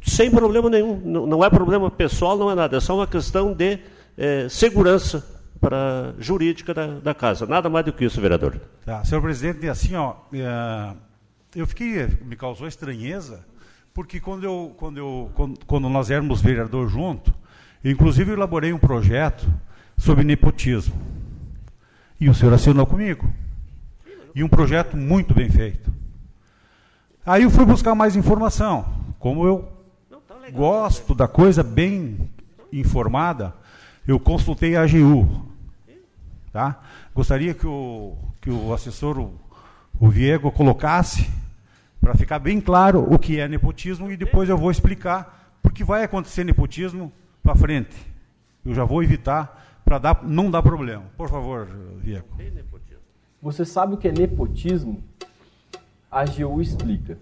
sem problema nenhum. Não, não, é problema pessoal, não é nada, é só uma questão de é, segurança para jurídica da, da, casa. Nada mais do que isso, vereador. Tá, senhor presidente, assim, ó, é, eu fiquei, me causou estranheza porque quando, eu, quando, eu, quando, quando nós éramos vereador junto, eu, inclusive elaborei um projeto sobre nepotismo. E o senhor assinou comigo. E um projeto muito bem feito. Aí eu fui buscar mais informação. Como eu gosto da coisa bem informada, eu consultei a AGU. Tá? Gostaria que o, que o assessor, o, o Viego, colocasse para ficar bem claro o que é nepotismo e depois eu vou explicar porque vai acontecer nepotismo para frente. Eu já vou evitar para não dar problema. Por favor, Vieco. Você sabe o que é nepotismo? A AGU explica.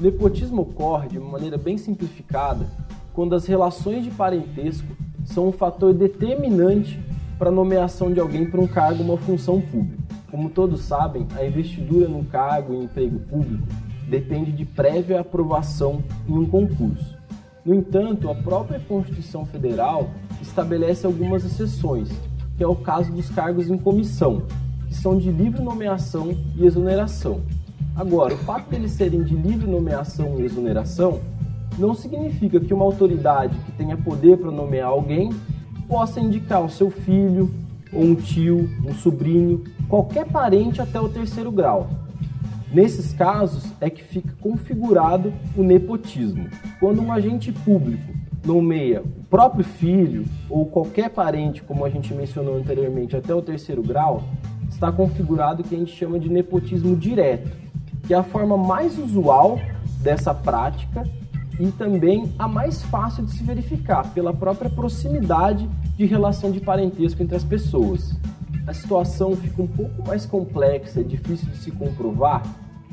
Nepotismo ocorre de uma maneira bem simplificada quando as relações de parentesco são um fator determinante para a nomeação de alguém para um cargo ou uma função pública. Como todos sabem, a investidura no cargo e emprego público depende de prévia aprovação em um concurso. No entanto, a própria Constituição Federal estabelece algumas exceções, que é o caso dos cargos em comissão, que são de livre nomeação e exoneração. Agora, o fato de eles serem de livre nomeação e exoneração não significa que uma autoridade que tenha poder para nomear alguém possa indicar o seu filho, ou um tio, um sobrinho, qualquer parente até o terceiro grau. Nesses casos é que fica configurado o nepotismo. Quando um agente público nomeia o próprio filho ou qualquer parente, como a gente mencionou anteriormente, até o terceiro grau, está configurado o que a gente chama de nepotismo direto, que é a forma mais usual dessa prática e também a mais fácil de se verificar pela própria proximidade de relação de parentesco entre as pessoas. A situação fica um pouco mais complexa e difícil de se comprovar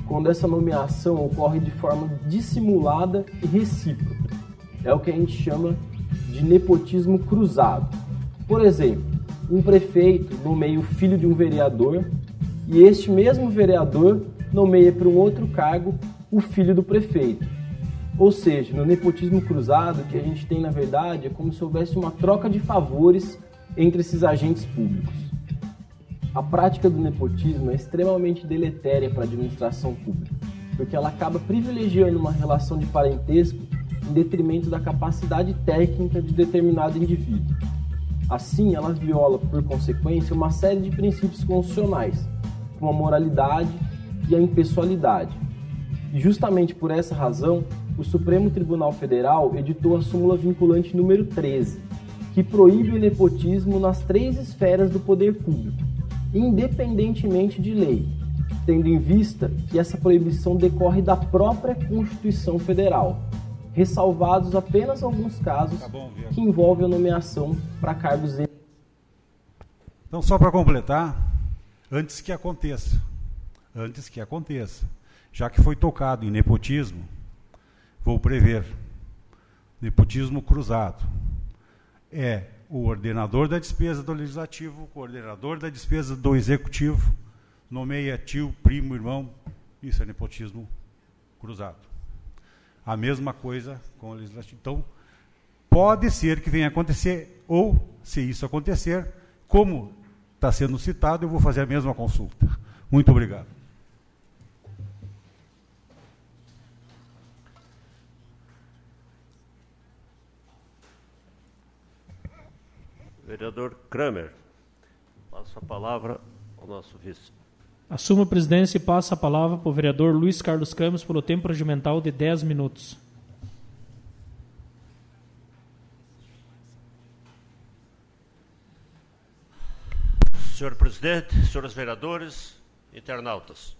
quando essa nomeação ocorre de forma dissimulada e recíproca. É o que a gente chama de nepotismo cruzado. Por exemplo, um prefeito nomeia o filho de um vereador e este mesmo vereador nomeia para um outro cargo o filho do prefeito. Ou seja, no nepotismo cruzado, que a gente tem na verdade é como se houvesse uma troca de favores entre esses agentes públicos. A prática do nepotismo é extremamente deletéria para a administração pública, porque ela acaba privilegiando uma relação de parentesco em detrimento da capacidade técnica de determinado indivíduo. Assim, ela viola, por consequência, uma série de princípios constitucionais, como a moralidade e a impessoalidade. E justamente por essa razão, o Supremo Tribunal Federal editou a súmula vinculante número 13, que proíbe o nepotismo nas três esferas do poder público, independentemente de lei, tendo em vista que essa proibição decorre da própria Constituição Federal, ressalvados apenas alguns casos tá bom, que envolvem a nomeação para cargos. Então, só para completar, antes que aconteça, antes que aconteça, já que foi tocado em nepotismo, vou prever. Nepotismo cruzado. É o ordenador da despesa do legislativo, o coordenador da despesa do executivo, nomeia tio, primo, irmão. Isso é nepotismo cruzado. A mesma coisa com o legislativo. Então, pode ser que venha acontecer, ou, se isso acontecer, como está sendo citado, eu vou fazer a mesma consulta. Muito obrigado. Vereador Kramer, passo a palavra ao nosso vice. Assumo a presidência e passo a palavra para o vereador Luiz Carlos Campos pelo tempo regimental de 10 minutos. Senhor presidente, senhores vereadores, internautas.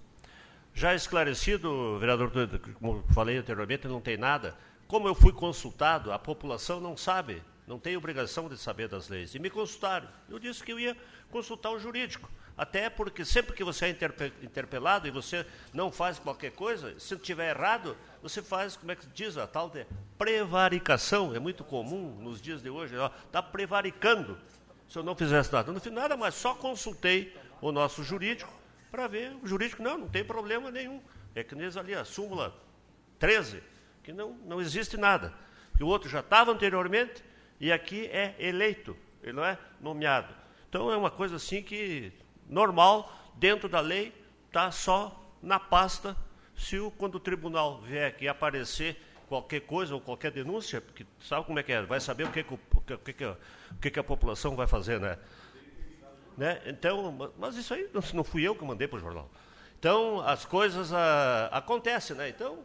Já esclarecido, vereador, como falei anteriormente, não tem nada. Como eu fui consultado, a população não sabe não tem obrigação de saber das leis. E me consultaram. Eu disse que eu ia consultar o jurídico. Até porque sempre que você é interpelado e você não faz qualquer coisa, se tiver errado, você faz, como é que diz, a tal de prevaricação. É muito comum nos dias de hoje. Está prevaricando se eu não fizesse nada. Não fiz nada, mas só consultei o nosso jurídico para ver. O jurídico, não, não tem problema nenhum. É que nem ali, a súmula 13, que não, não existe nada. Que o outro já estava anteriormente, e aqui é eleito, ele não é nomeado. Então é uma coisa assim que normal, dentro da lei, está só na pasta. Se o, quando o tribunal vier aqui aparecer qualquer coisa ou qualquer denúncia, porque sabe como é que é, vai saber o que, que, o, que, que, o que, que a população vai fazer, né? né? Então, mas isso aí não fui eu que mandei para o jornal. Então, as coisas ah, acontecem, né? Então,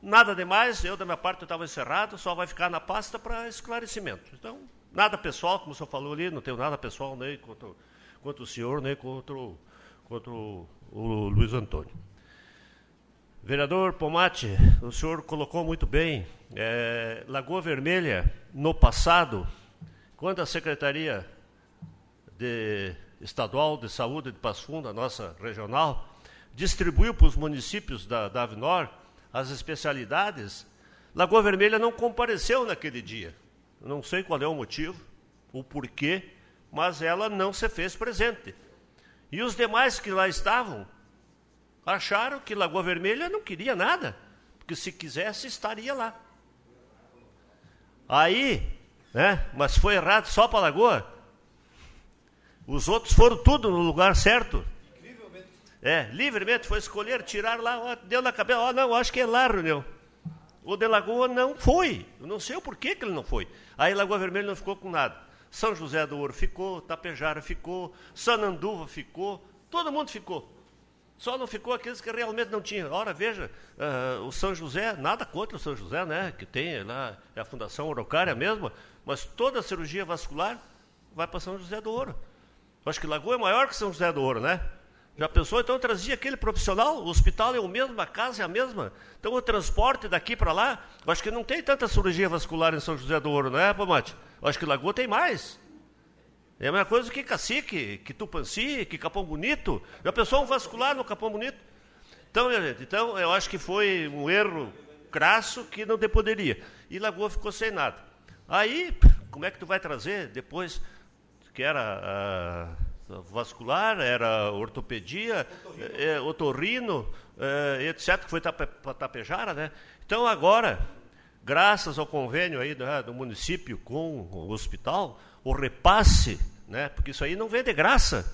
Nada demais, eu da minha parte estava encerrado, só vai ficar na pasta para esclarecimento. Então, nada pessoal, como o senhor falou ali, não tenho nada pessoal nem contra, contra o senhor, nem contra, contra o, o Luiz Antônio. Vereador Pomate, o senhor colocou muito bem. É, Lagoa Vermelha, no passado, quando a Secretaria de, Estadual de Saúde de Passo Fundo, a nossa regional, distribuiu para os municípios da, da Avinor as especialidades, Lagoa Vermelha não compareceu naquele dia. Não sei qual é o motivo, o porquê, mas ela não se fez presente. E os demais que lá estavam acharam que Lagoa Vermelha não queria nada, porque se quisesse estaria lá. Aí, né, mas foi errado só para Lagoa. Os outros foram tudo no lugar certo. É, livremente foi escolher, tirar lá, ó, deu na cabeça, ó, não, acho que é lá a reunião. O de Lagoa não foi, eu não sei o porquê que ele não foi. Aí Lagoa Vermelha não ficou com nada. São José do Ouro ficou, Tapejara ficou, Sananduva ficou, todo mundo ficou. Só não ficou aqueles que realmente não tinham. Ora, veja, uh, o São José, nada contra o São José, né? Que tem lá, é a Fundação Orocária mesmo, mas toda a cirurgia vascular vai para São José do Ouro. Acho que Lagoa é maior que São José do Ouro, né? Já pensou? Então trazia aquele profissional, o hospital é o mesmo, a casa é a mesma. Então o transporte daqui para lá, acho que não tem tanta cirurgia vascular em São José do Ouro, não é, Pomate? Acho que Lagoa tem mais. É a mesma coisa que Cacique, que Tupanci, que Capão Bonito. Já pensou um vascular no Capão Bonito? Então, minha gente, então eu acho que foi um erro crasso que não te poderia. E Lagoa ficou sem nada. Aí, como é que tu vai trazer depois, que era... Uh, vascular, era ortopedia, otorrino, é, otorrino é, etc., que foi para Tapejara, né? Então agora, graças ao convênio aí do, né, do município com o hospital, o repasse, né? Porque isso aí não vem de graça,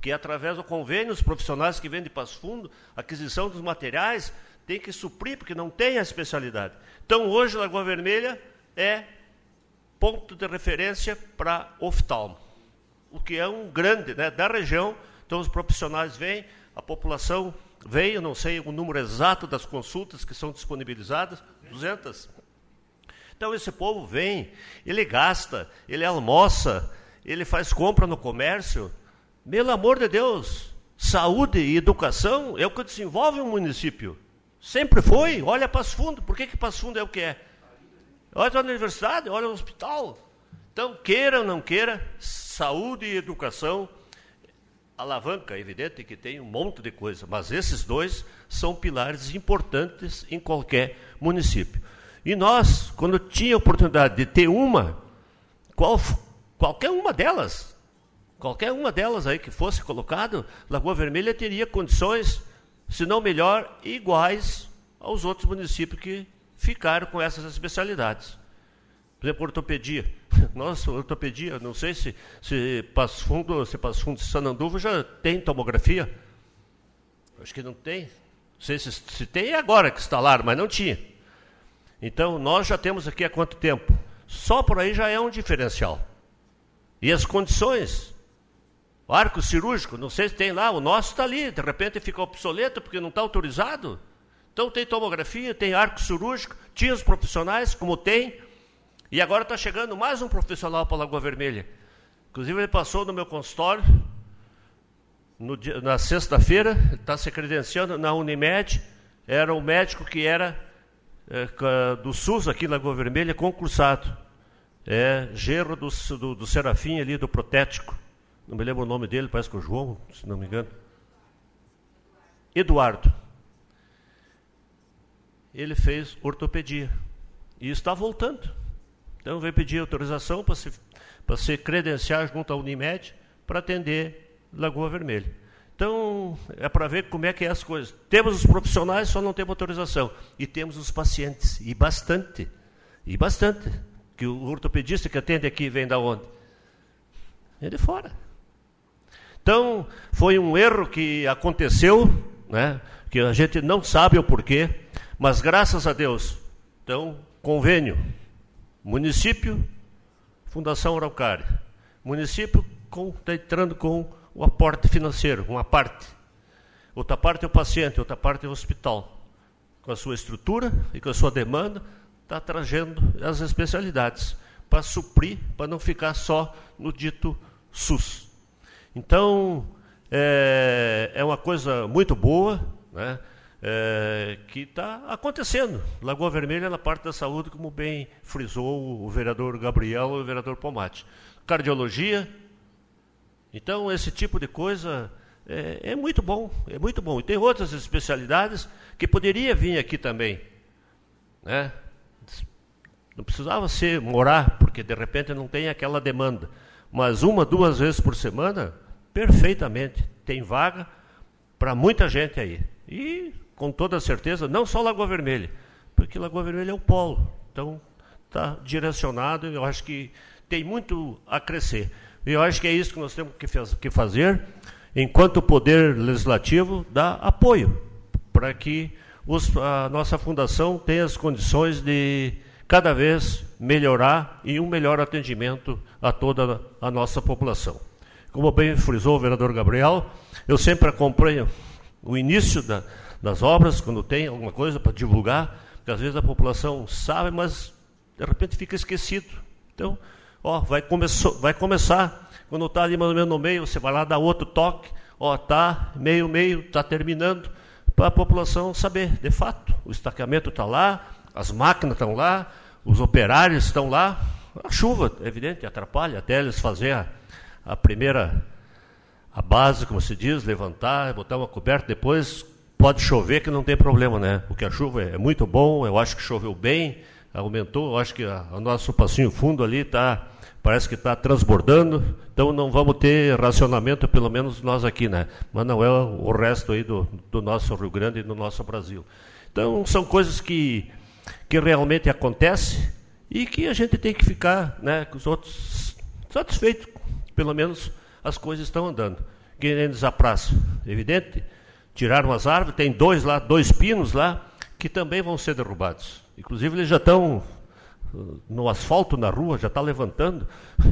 que é através do convênio, os profissionais que vêm de Passo Fundo, aquisição dos materiais, tem que suprir, porque não tem a especialidade. Então hoje Lagoa Vermelha é ponto de referência para oftalmo o que é um grande, né, da região. Então os profissionais vêm, a população eu não sei o número exato das consultas que são disponibilizadas, 200. Então esse povo vem, ele gasta, ele almoça, ele faz compra no comércio. Pelo amor de Deus, saúde e educação é o que desenvolve um município. Sempre foi. Olha Passo Fundo. Por que, que Passo Fundo é o que é? Olha a universidade, olha o hospital. Então, queira ou não queira, saúde e educação, alavanca, é evidente que tem um monte de coisa, mas esses dois são pilares importantes em qualquer município. E nós, quando tinha oportunidade de ter uma, qual, qualquer uma delas, qualquer uma delas aí que fosse colocado, Lagoa Vermelha teria condições, se não melhor, iguais aos outros municípios que ficaram com essas especialidades. Por exemplo, ortopedia. Nossa, ortopedia, não sei se, se Passo Fundo, se Passo Fundo de Sananduva já tem tomografia. Acho que não tem. Não sei se, se tem agora que instalaram, mas não tinha. Então, nós já temos aqui há quanto tempo? Só por aí já é um diferencial. E as condições? O arco cirúrgico, não sei se tem lá, o nosso está ali, de repente fica obsoleto porque não está autorizado. Então tem tomografia, tem arco cirúrgico, tinha os profissionais, como tem, e agora está chegando mais um profissional para a Lagoa Vermelha. Inclusive, ele passou no meu consultório dia, na sexta-feira, está se credenciando na Unimed. Era um médico que era é, do SUS aqui na Lagoa Vermelha, concursado. É gerro do, do, do Serafim ali, do Protético. Não me lembro o nome dele, parece que é o João, se não me engano. Eduardo. Ele fez ortopedia. E está voltando. Então, veio pedir autorização para se, para se credenciar junto à Unimed para atender Lagoa Vermelha. Então, é para ver como é que é as coisas. Temos os profissionais, só não temos autorização. E temos os pacientes, e bastante. E bastante. Que o ortopedista que atende aqui vem da onde? É de fora. Então, foi um erro que aconteceu, né, que a gente não sabe o porquê, mas graças a Deus, então, convênio Município, Fundação Araucária. Município está entrando com o aporte financeiro, uma parte. Outra parte é o paciente, outra parte é o hospital. Com a sua estrutura e com a sua demanda, está trazendo as especialidades para suprir, para não ficar só no dito SUS. Então, é, é uma coisa muito boa, né? É, que está acontecendo. Lagoa Vermelha na parte da saúde, como bem frisou o vereador Gabriel e o vereador Pomate. Cardiologia. Então, esse tipo de coisa é, é, muito bom, é muito bom. E tem outras especialidades que poderia vir aqui também. Né? Não precisava ser morar, porque de repente não tem aquela demanda. Mas uma, duas vezes por semana, perfeitamente. Tem vaga para muita gente aí. E com toda certeza, não só Lagoa Vermelha, porque Lagoa Vermelha é o polo. Então, está direcionado, eu acho que tem muito a crescer. E eu acho que é isso que nós temos que fazer, enquanto poder legislativo, dar apoio para que os, a nossa fundação tenha as condições de cada vez melhorar e um melhor atendimento a toda a nossa população. Como bem frisou o vereador Gabriel, eu sempre acompanho o início da, das obras, quando tem alguma coisa para divulgar, porque às vezes a população sabe, mas de repente fica esquecido. Então, ó, vai, começou, vai começar, quando está ali mais ou menos no meio, você vai lá dar outro toque, ó, tá meio, meio, está terminando, para a população saber, de fato, o estaqueamento está lá, as máquinas estão lá, os operários estão lá, a chuva, é evidente, atrapalha até eles fazer a, a primeira, a base, como se diz, levantar, botar uma coberta, depois pode chover que não tem problema, né? Porque a chuva é muito bom, eu acho que choveu bem, aumentou, eu acho que o nosso passinho fundo ali está, parece que está transbordando, então não vamos ter racionamento, pelo menos nós aqui, né? Mas não é o resto aí do, do nosso Rio Grande e do nosso Brasil. Então são coisas que, que realmente acontecem e que a gente tem que ficar, né, com os outros satisfeitos, pelo menos as coisas estão andando. Quem nos apraça, evidente, tiraram as árvores, tem dois lá, dois pinos lá, que também vão ser derrubados. Inclusive eles já estão uh, no asfalto na rua, já está levantando.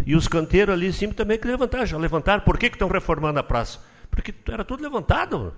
E os canteiros ali em cima também que levantaram, já levantaram. Por que estão reformando a praça? Porque era tudo levantado.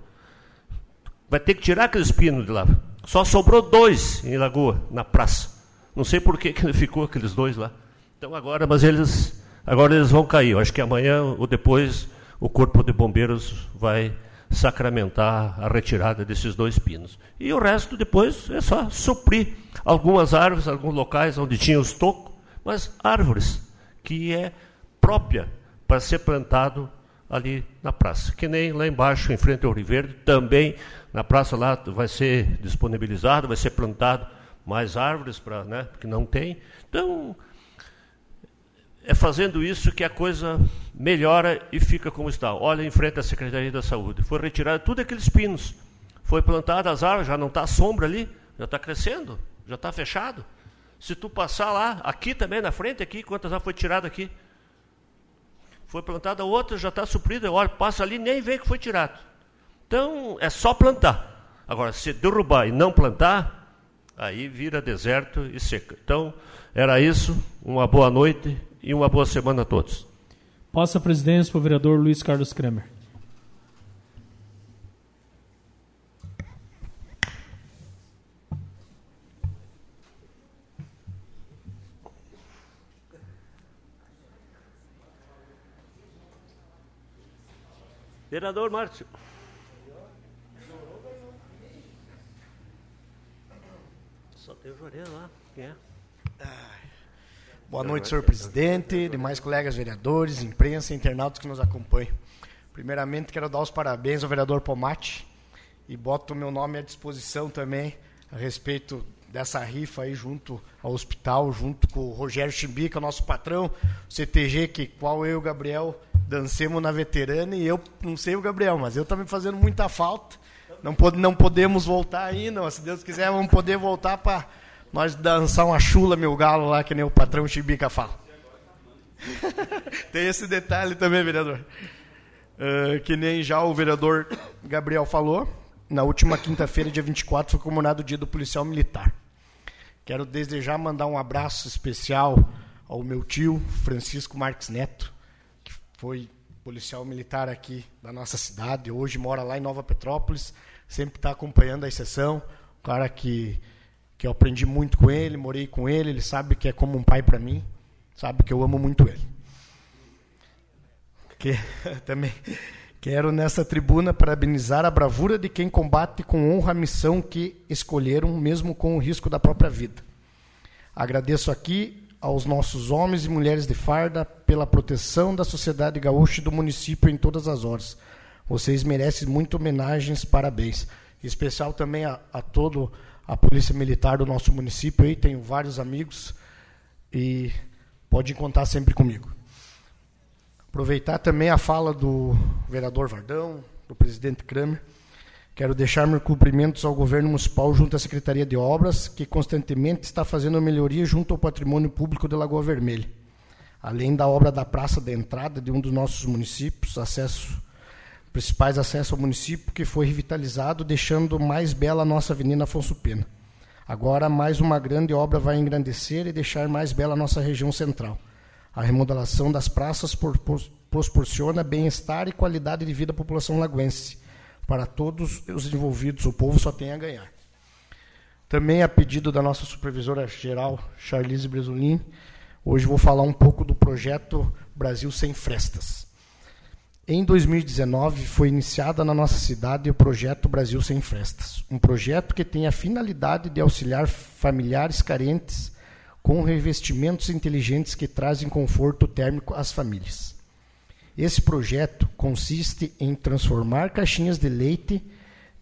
Vai ter que tirar aqueles pinos de lá. Só sobrou dois em Lagoa, na praça. Não sei por que, que ficou aqueles dois lá. Então agora, mas eles agora eles vão cair. Eu acho que amanhã ou depois o corpo de bombeiros vai sacramentar a retirada desses dois pinos. E o resto depois é só suprir algumas árvores, alguns locais onde tinha os tocos, mas árvores que é própria para ser plantado ali na praça. Que nem lá embaixo, em frente ao Rio Verde, também na praça lá vai ser disponibilizado, vai ser plantado mais árvores para, né, que não tem. Então, é fazendo isso que a coisa melhora e fica como está. Olha em frente à Secretaria da Saúde. Foi retirado tudo aqueles pinos. Foi plantada as árvores, já não está sombra ali, já está crescendo, já está fechado. Se tu passar lá, aqui também na frente, aqui, quantas já foi tirada aqui? Foi plantada outra, já está suprida. Olha, passa ali, nem vê que foi tirado. Então, é só plantar. Agora, se derrubar e não plantar, aí vira deserto e seca. Então, era isso. Uma boa noite e uma boa semana a todos. Passa a presidência para o vereador Luiz Carlos Kramer. Vereador Márcio. Só tem o Jorê lá. Quem é? Boa noite, senhor presidente, demais colegas vereadores, imprensa, internautas que nos acompanham. Primeiramente, quero dar os parabéns ao vereador Pomate e boto o meu nome à disposição também a respeito dessa rifa aí junto ao hospital, junto com o Rogério Chimbica, nosso patrão, CTG, que qual eu e o Gabriel dancemos na veterana e eu não sei o Gabriel, mas eu também fazendo muita falta. Não, não podemos voltar ainda, mas se Deus quiser vamos poder voltar para nós dançar uma chula, meu galo, lá, que nem o patrão Chibica fala. Tem esse detalhe também, vereador. Uh, que nem já o vereador Gabriel falou, na última quinta-feira, dia 24, foi comemorado o dia do policial militar. Quero desejar mandar um abraço especial ao meu tio, Francisco Marques Neto, que foi policial militar aqui da nossa cidade, hoje mora lá em Nova Petrópolis, sempre está acompanhando a sessão, um cara que que eu aprendi muito com ele, morei com ele, ele sabe que é como um pai para mim, sabe que eu amo muito ele. Que, também Quero nessa tribuna parabenizar a bravura de quem combate com honra a missão que escolheram, mesmo com o risco da própria vida. Agradeço aqui aos nossos homens e mulheres de farda pela proteção da sociedade gaúcha e do município em todas as horas. Vocês merecem muito homenagens, parabéns. Em especial também a, a todo a Polícia Militar do nosso município aí, tenho vários amigos e pode contar sempre comigo. Aproveitar também a fala do vereador Vardão, do presidente Kramer. Quero deixar meus cumprimentos ao governo municipal junto à Secretaria de Obras, que constantemente está fazendo melhoria junto ao patrimônio público de Lagoa Vermelha. Além da obra da praça da entrada de um dos nossos municípios, acesso principais acessos ao município, que foi revitalizado, deixando mais bela a nossa Avenida Afonso Pena. Agora, mais uma grande obra vai engrandecer e deixar mais bela a nossa região central. A remodelação das praças proporciona bem-estar e qualidade de vida à população laguense. Para todos os envolvidos, o povo só tem a ganhar. Também a pedido da nossa supervisora geral, Charlize Bresolin, hoje vou falar um pouco do projeto Brasil Sem Frestas. Em 2019, foi iniciada na nossa cidade o projeto Brasil Sem Frestas, um projeto que tem a finalidade de auxiliar familiares carentes com revestimentos inteligentes que trazem conforto térmico às famílias. Esse projeto consiste em transformar caixinhas de leite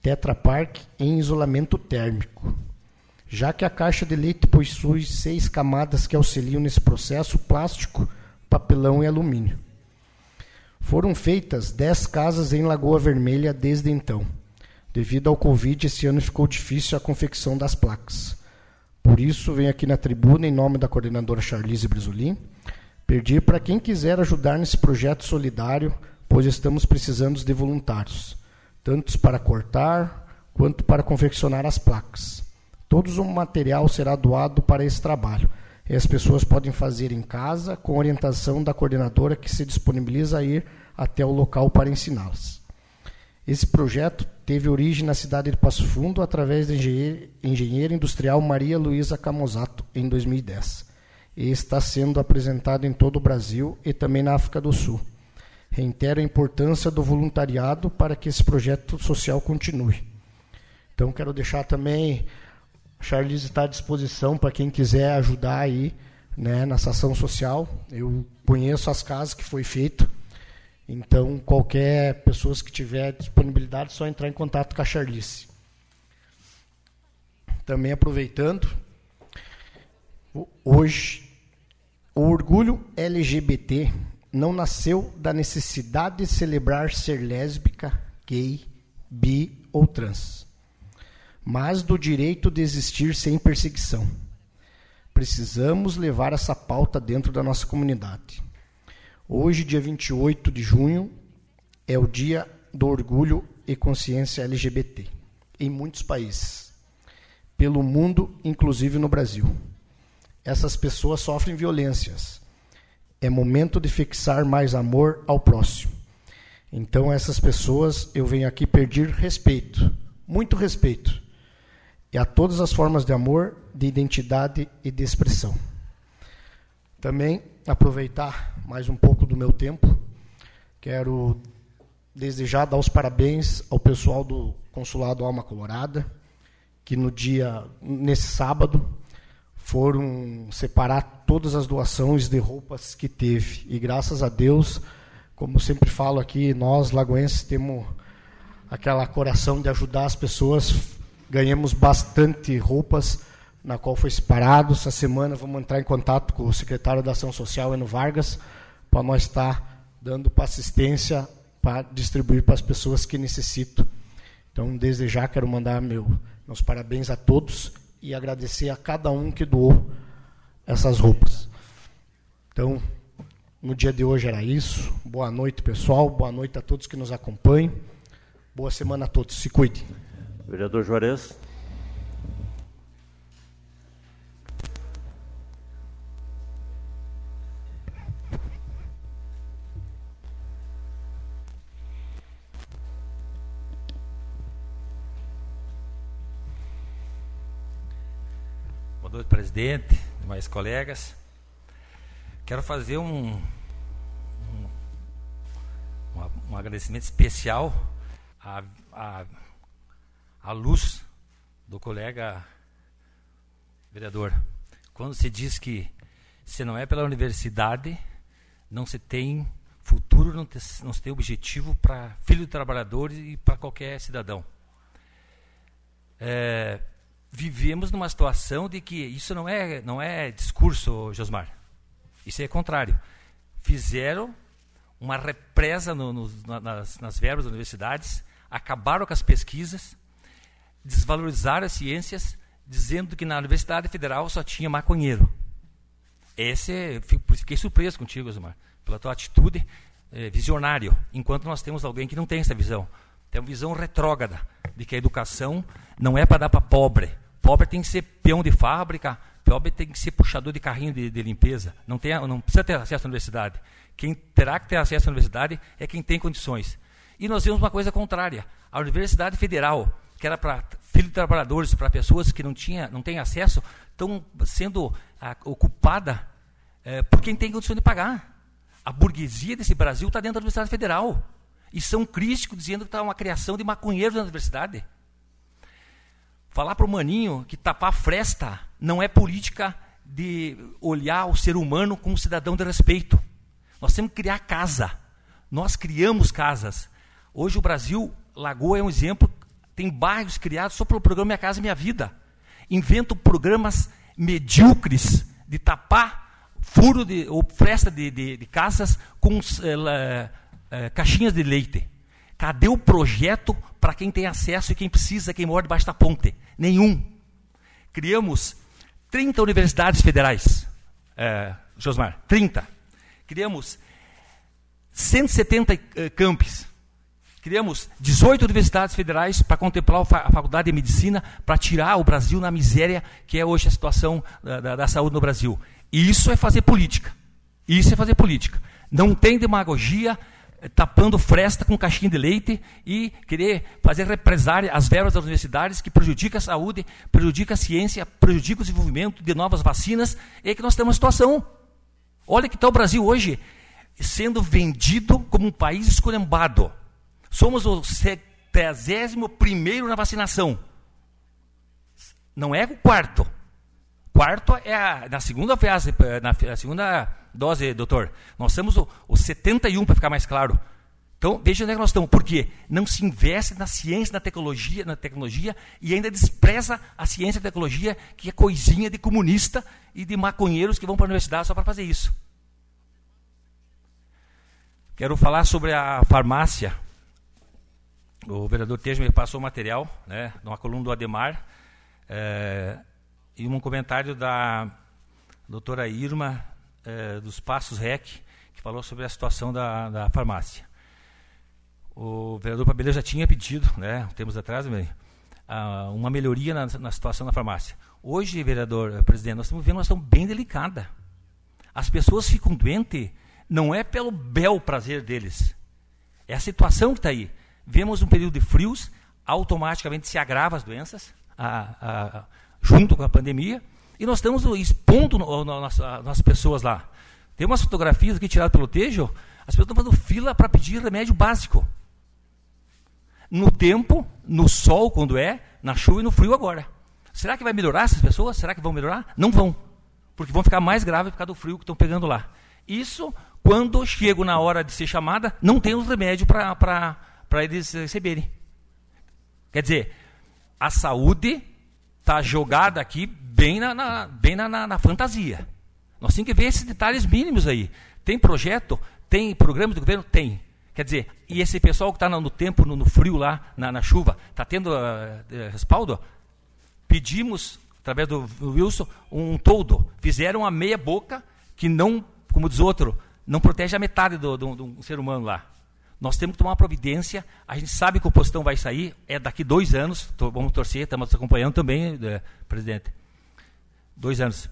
Tetra Pak em isolamento térmico. Já que a caixa de leite possui seis camadas que auxiliam nesse processo: plástico, papelão e alumínio. Foram feitas dez casas em Lagoa Vermelha desde então. Devido ao Covid, esse ano ficou difícil a confecção das placas. Por isso, venho aqui na tribuna, em nome da coordenadora Charlize Brizolim, pedir para quem quiser ajudar nesse projeto solidário, pois estamos precisando de voluntários, tanto para cortar quanto para confeccionar as placas. Todo o material será doado para esse trabalho. As pessoas podem fazer em casa, com orientação da coordenadora que se disponibiliza a ir até o local para ensiná-las. Esse projeto teve origem na cidade de Passo Fundo através da engenheira industrial Maria Luísa Camozato, em 2010. E está sendo apresentado em todo o Brasil e também na África do Sul. Reitero a importância do voluntariado para que esse projeto social continue. Então, quero deixar também, a Charlize está à disposição para quem quiser ajudar aí né, nessa ação social. Eu conheço as casas que foi feito então, qualquer pessoa que tiver disponibilidade, é só entrar em contato com a Charlice. Também aproveitando, hoje, o orgulho LGBT não nasceu da necessidade de celebrar ser lésbica, gay, bi ou trans, mas do direito de existir sem perseguição. Precisamos levar essa pauta dentro da nossa comunidade. Hoje, dia 28 de junho, é o Dia do Orgulho e Consciência LGBT em muitos países, pelo mundo, inclusive no Brasil. Essas pessoas sofrem violências. É momento de fixar mais amor ao próximo. Então, essas pessoas, eu venho aqui pedir respeito, muito respeito, e a todas as formas de amor, de identidade e de expressão. Também aproveitar mais um pouco do meu tempo. Quero desejar dar os parabéns ao pessoal do Consulado Alma Colorada, que no dia nesse sábado foram separar todas as doações de roupas que teve. E graças a Deus, como sempre falo aqui, nós lagoenses temos aquela coração de ajudar as pessoas, ganhamos bastante roupas na qual foi separado. Essa semana vamos entrar em contato com o secretário da Ação Social, Eno Vargas, para nós estar dando para assistência para distribuir para as pessoas que necessitam. Então, desde já, quero mandar meu, meus parabéns a todos e agradecer a cada um que doou essas roupas. Então, no dia de hoje era isso. Boa noite, pessoal. Boa noite a todos que nos acompanham. Boa semana a todos. Se cuidem. Vereador Juarez. noite, presidente, demais colegas. Quero fazer um, um, um agradecimento especial à, à, à luz do colega vereador. Quando se diz que se não é pela universidade, não se tem futuro, não, não se tem objetivo para filho de trabalhadores e para qualquer cidadão. É, vivemos numa situação de que isso não é, não é discurso, Josmar. Isso é contrário. Fizeram uma represa no, no, nas, nas verbas das universidades, acabaram com as pesquisas, desvalorizaram as ciências, dizendo que na Universidade Federal só tinha maconheiro. Esse é, fiquei surpreso contigo, Osmar, pela tua atitude é, visionário, enquanto nós temos alguém que não tem essa visão. Tem uma visão retrógrada de que a educação não é para dar para pobre. Pobre tem que ser peão de fábrica, pobre tem que ser puxador de carrinho de, de limpeza. Não, tem, não precisa ter acesso à universidade. Quem terá que ter acesso à universidade é quem tem condições. E nós vemos uma coisa contrária. A Universidade Federal, que era para filhos de trabalhadores, para pessoas que não, tinha, não têm acesso, estão sendo ah, ocupada eh, por quem tem condições de pagar. A burguesia desse Brasil está dentro da Universidade Federal. E são críticos dizendo que está uma criação de maconheiros na universidade. Falar para o maninho que tapar a fresta não é política de olhar o ser humano como cidadão de respeito. Nós temos que criar casa. Nós criamos casas. Hoje o Brasil, Lagoa é um exemplo, tem bairros criados só pelo programa Minha Casa Minha Vida. Inventam programas medíocres de tapar furo de, ou fresta de, de, de casas com eh, eh, caixinhas de leite. Cadê o projeto para quem tem acesso e quem precisa, quem mora debaixo da ponte? Nenhum. Criamos 30 universidades federais, eh, Josmar, 30. Criamos 170 uh, campos. Criamos 18 universidades federais para contemplar a Faculdade de Medicina, para tirar o Brasil na miséria que é hoje a situação da, da, da saúde no Brasil. Isso é fazer política. Isso é fazer política. Não tem demagogia eh, tapando fresta com caixinha de leite e querer fazer represária às verbas das universidades que prejudica a saúde, prejudica a ciência, prejudica o desenvolvimento de novas vacinas, é que nós temos uma situação. Olha que está o Brasil hoje sendo vendido como um país esculhambado. Somos o 71 primeiro na vacinação. Não é o quarto. Quarto é a, na segunda fase, na, segunda dose, doutor. Nós temos o, o 71 para ficar mais claro. Então, veja onde é que nós estamos. Por quê? Não se investe na ciência, na tecnologia, na tecnologia e ainda despreza a ciência e a tecnologia, que é coisinha de comunista e de maconheiros que vão para a universidade só para fazer isso. Quero falar sobre a farmácia. O vereador Tejo me passou o material, né, numa coluna do Ademar. É, e um comentário da doutora Irma, eh, dos Passos REC, que falou sobre a situação da, da farmácia. O vereador Pabelê já tinha pedido, né, tempos atrás, uma melhoria na, na, situação da farmácia. Hoje, vereador, eh, presidente, nós estamos vendo uma situação bem delicada. As pessoas ficam doentes, não é pelo bel prazer deles. É a situação que está aí. Vemos um período de frios, automaticamente se agrava as doenças, a, a, junto com a pandemia, e nós estamos expondo as pessoas lá. Tem umas fotografias aqui tiradas pelo Tejo, as pessoas estão fazendo fila para pedir remédio básico. No tempo, no sol, quando é, na chuva e no frio agora. Será que vai melhorar essas pessoas? Será que vão melhorar? Não vão. Porque vão ficar mais graves por causa do frio que estão pegando lá. Isso, quando chego na hora de ser chamada, não tem os remédios para eles receberem. Quer dizer, a saúde está jogada aqui bem, na, na bem na, na, na, fantasia. Nós temos que ver esses detalhes mínimos aí. Tem projeto? Tem programa do governo? Tem. Quer dizer, e esse pessoal que está no tempo, no, no, frio lá, na, chuva, está tendo uh, respaldo? Pedimos, através do, Wilson, um todo. Fizeram a meia boca que não, como diz outro, não protege a metade do, do ser humano lá. Nós temos que tomar uma providência. A gente sabe que o postão vai sair, é daqui dois anos. Vamos torcer, estamos acompanhando também, é, presidente. Dois anos,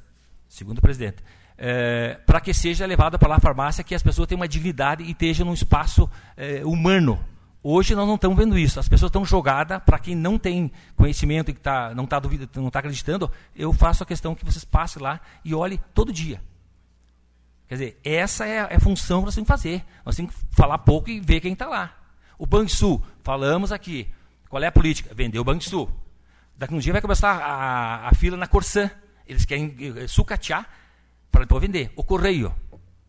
segundo o presidente. É, para que seja levada para lá a farmácia, que as pessoas tenham uma dignidade e estejam num espaço é, humano. Hoje nós não estamos vendo isso. As pessoas estão jogadas. Para quem não tem conhecimento e que tá, não está tá acreditando, eu faço a questão que vocês passem lá e olhem todo dia. Quer dizer, essa é a, é a função que nós temos que fazer. Nós temos que falar pouco e ver quem está lá. O Banrisul, falamos aqui. Qual é a política? Vender o Banrisul. Daqui um dia vai começar a, a fila na Corsã. Eles querem eh, sucatear para depois vender. O Correio.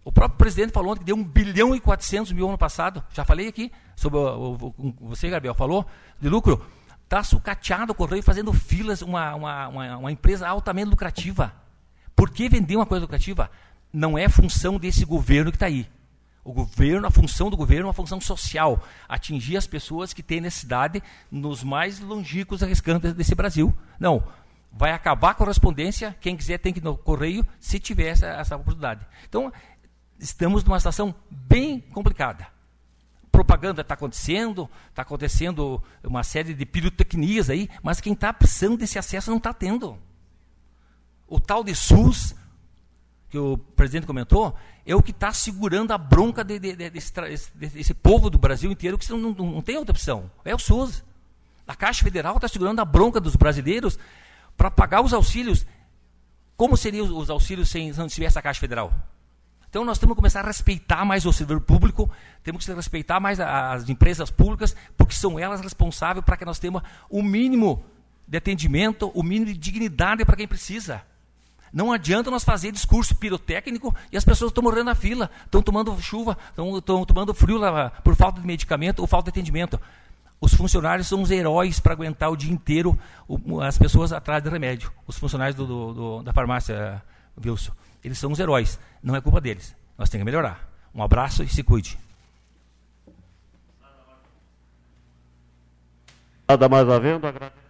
O próprio presidente falou que deu 1 bilhão e 400 mil ano passado. Já falei aqui sobre o, o, você, Gabriel, falou de lucro. Está sucateado o Correio fazendo filas, uma, uma, uma, uma empresa altamente lucrativa. Por que vender uma coisa lucrativa? Não é função desse governo que está aí. O governo, a função do governo é uma função social, atingir as pessoas que têm necessidade nos mais longínquos arriscantes desse Brasil. Não, vai acabar a correspondência, quem quiser tem que ir no correio, se tiver essa, essa oportunidade. Então, estamos numa situação bem complicada. Propaganda está acontecendo, está acontecendo uma série de pirotecnias aí, mas quem está precisando desse acesso não está tendo. O tal de SUS que o presidente comentou, é o que está segurando a bronca de, de, de, desse, desse, povo do Brasil inteiro, que não, não, não, tem outra opção. É o SUS. A Caixa Federal está segurando a bronca dos brasileiros para pagar os auxílios. Como seriam os auxílios sem, se não tivesse a Caixa Federal? Então nós temos que começar a respeitar mais o servidor público, temos que respeitar mais as empresas públicas, porque são elas responsáveis para que nós tenhamos o mínimo de atendimento, o mínimo de dignidade para quem precisa. Não adianta nós fazer discurso pirotécnico e as pessoas estão morrendo na fila, estão tomando chuva, estão tomando frio lá, por falta de medicamento ou falta de atendimento. Os funcionários são os heróis para aguentar o dia inteiro o, as pessoas atrás de remédio. Os funcionários do, do, do, da farmácia, Wilson. Eles são os heróis. Não é culpa deles. Nós temos que melhorar. Um abraço e se cuide. Nada mais havendo, agradeço.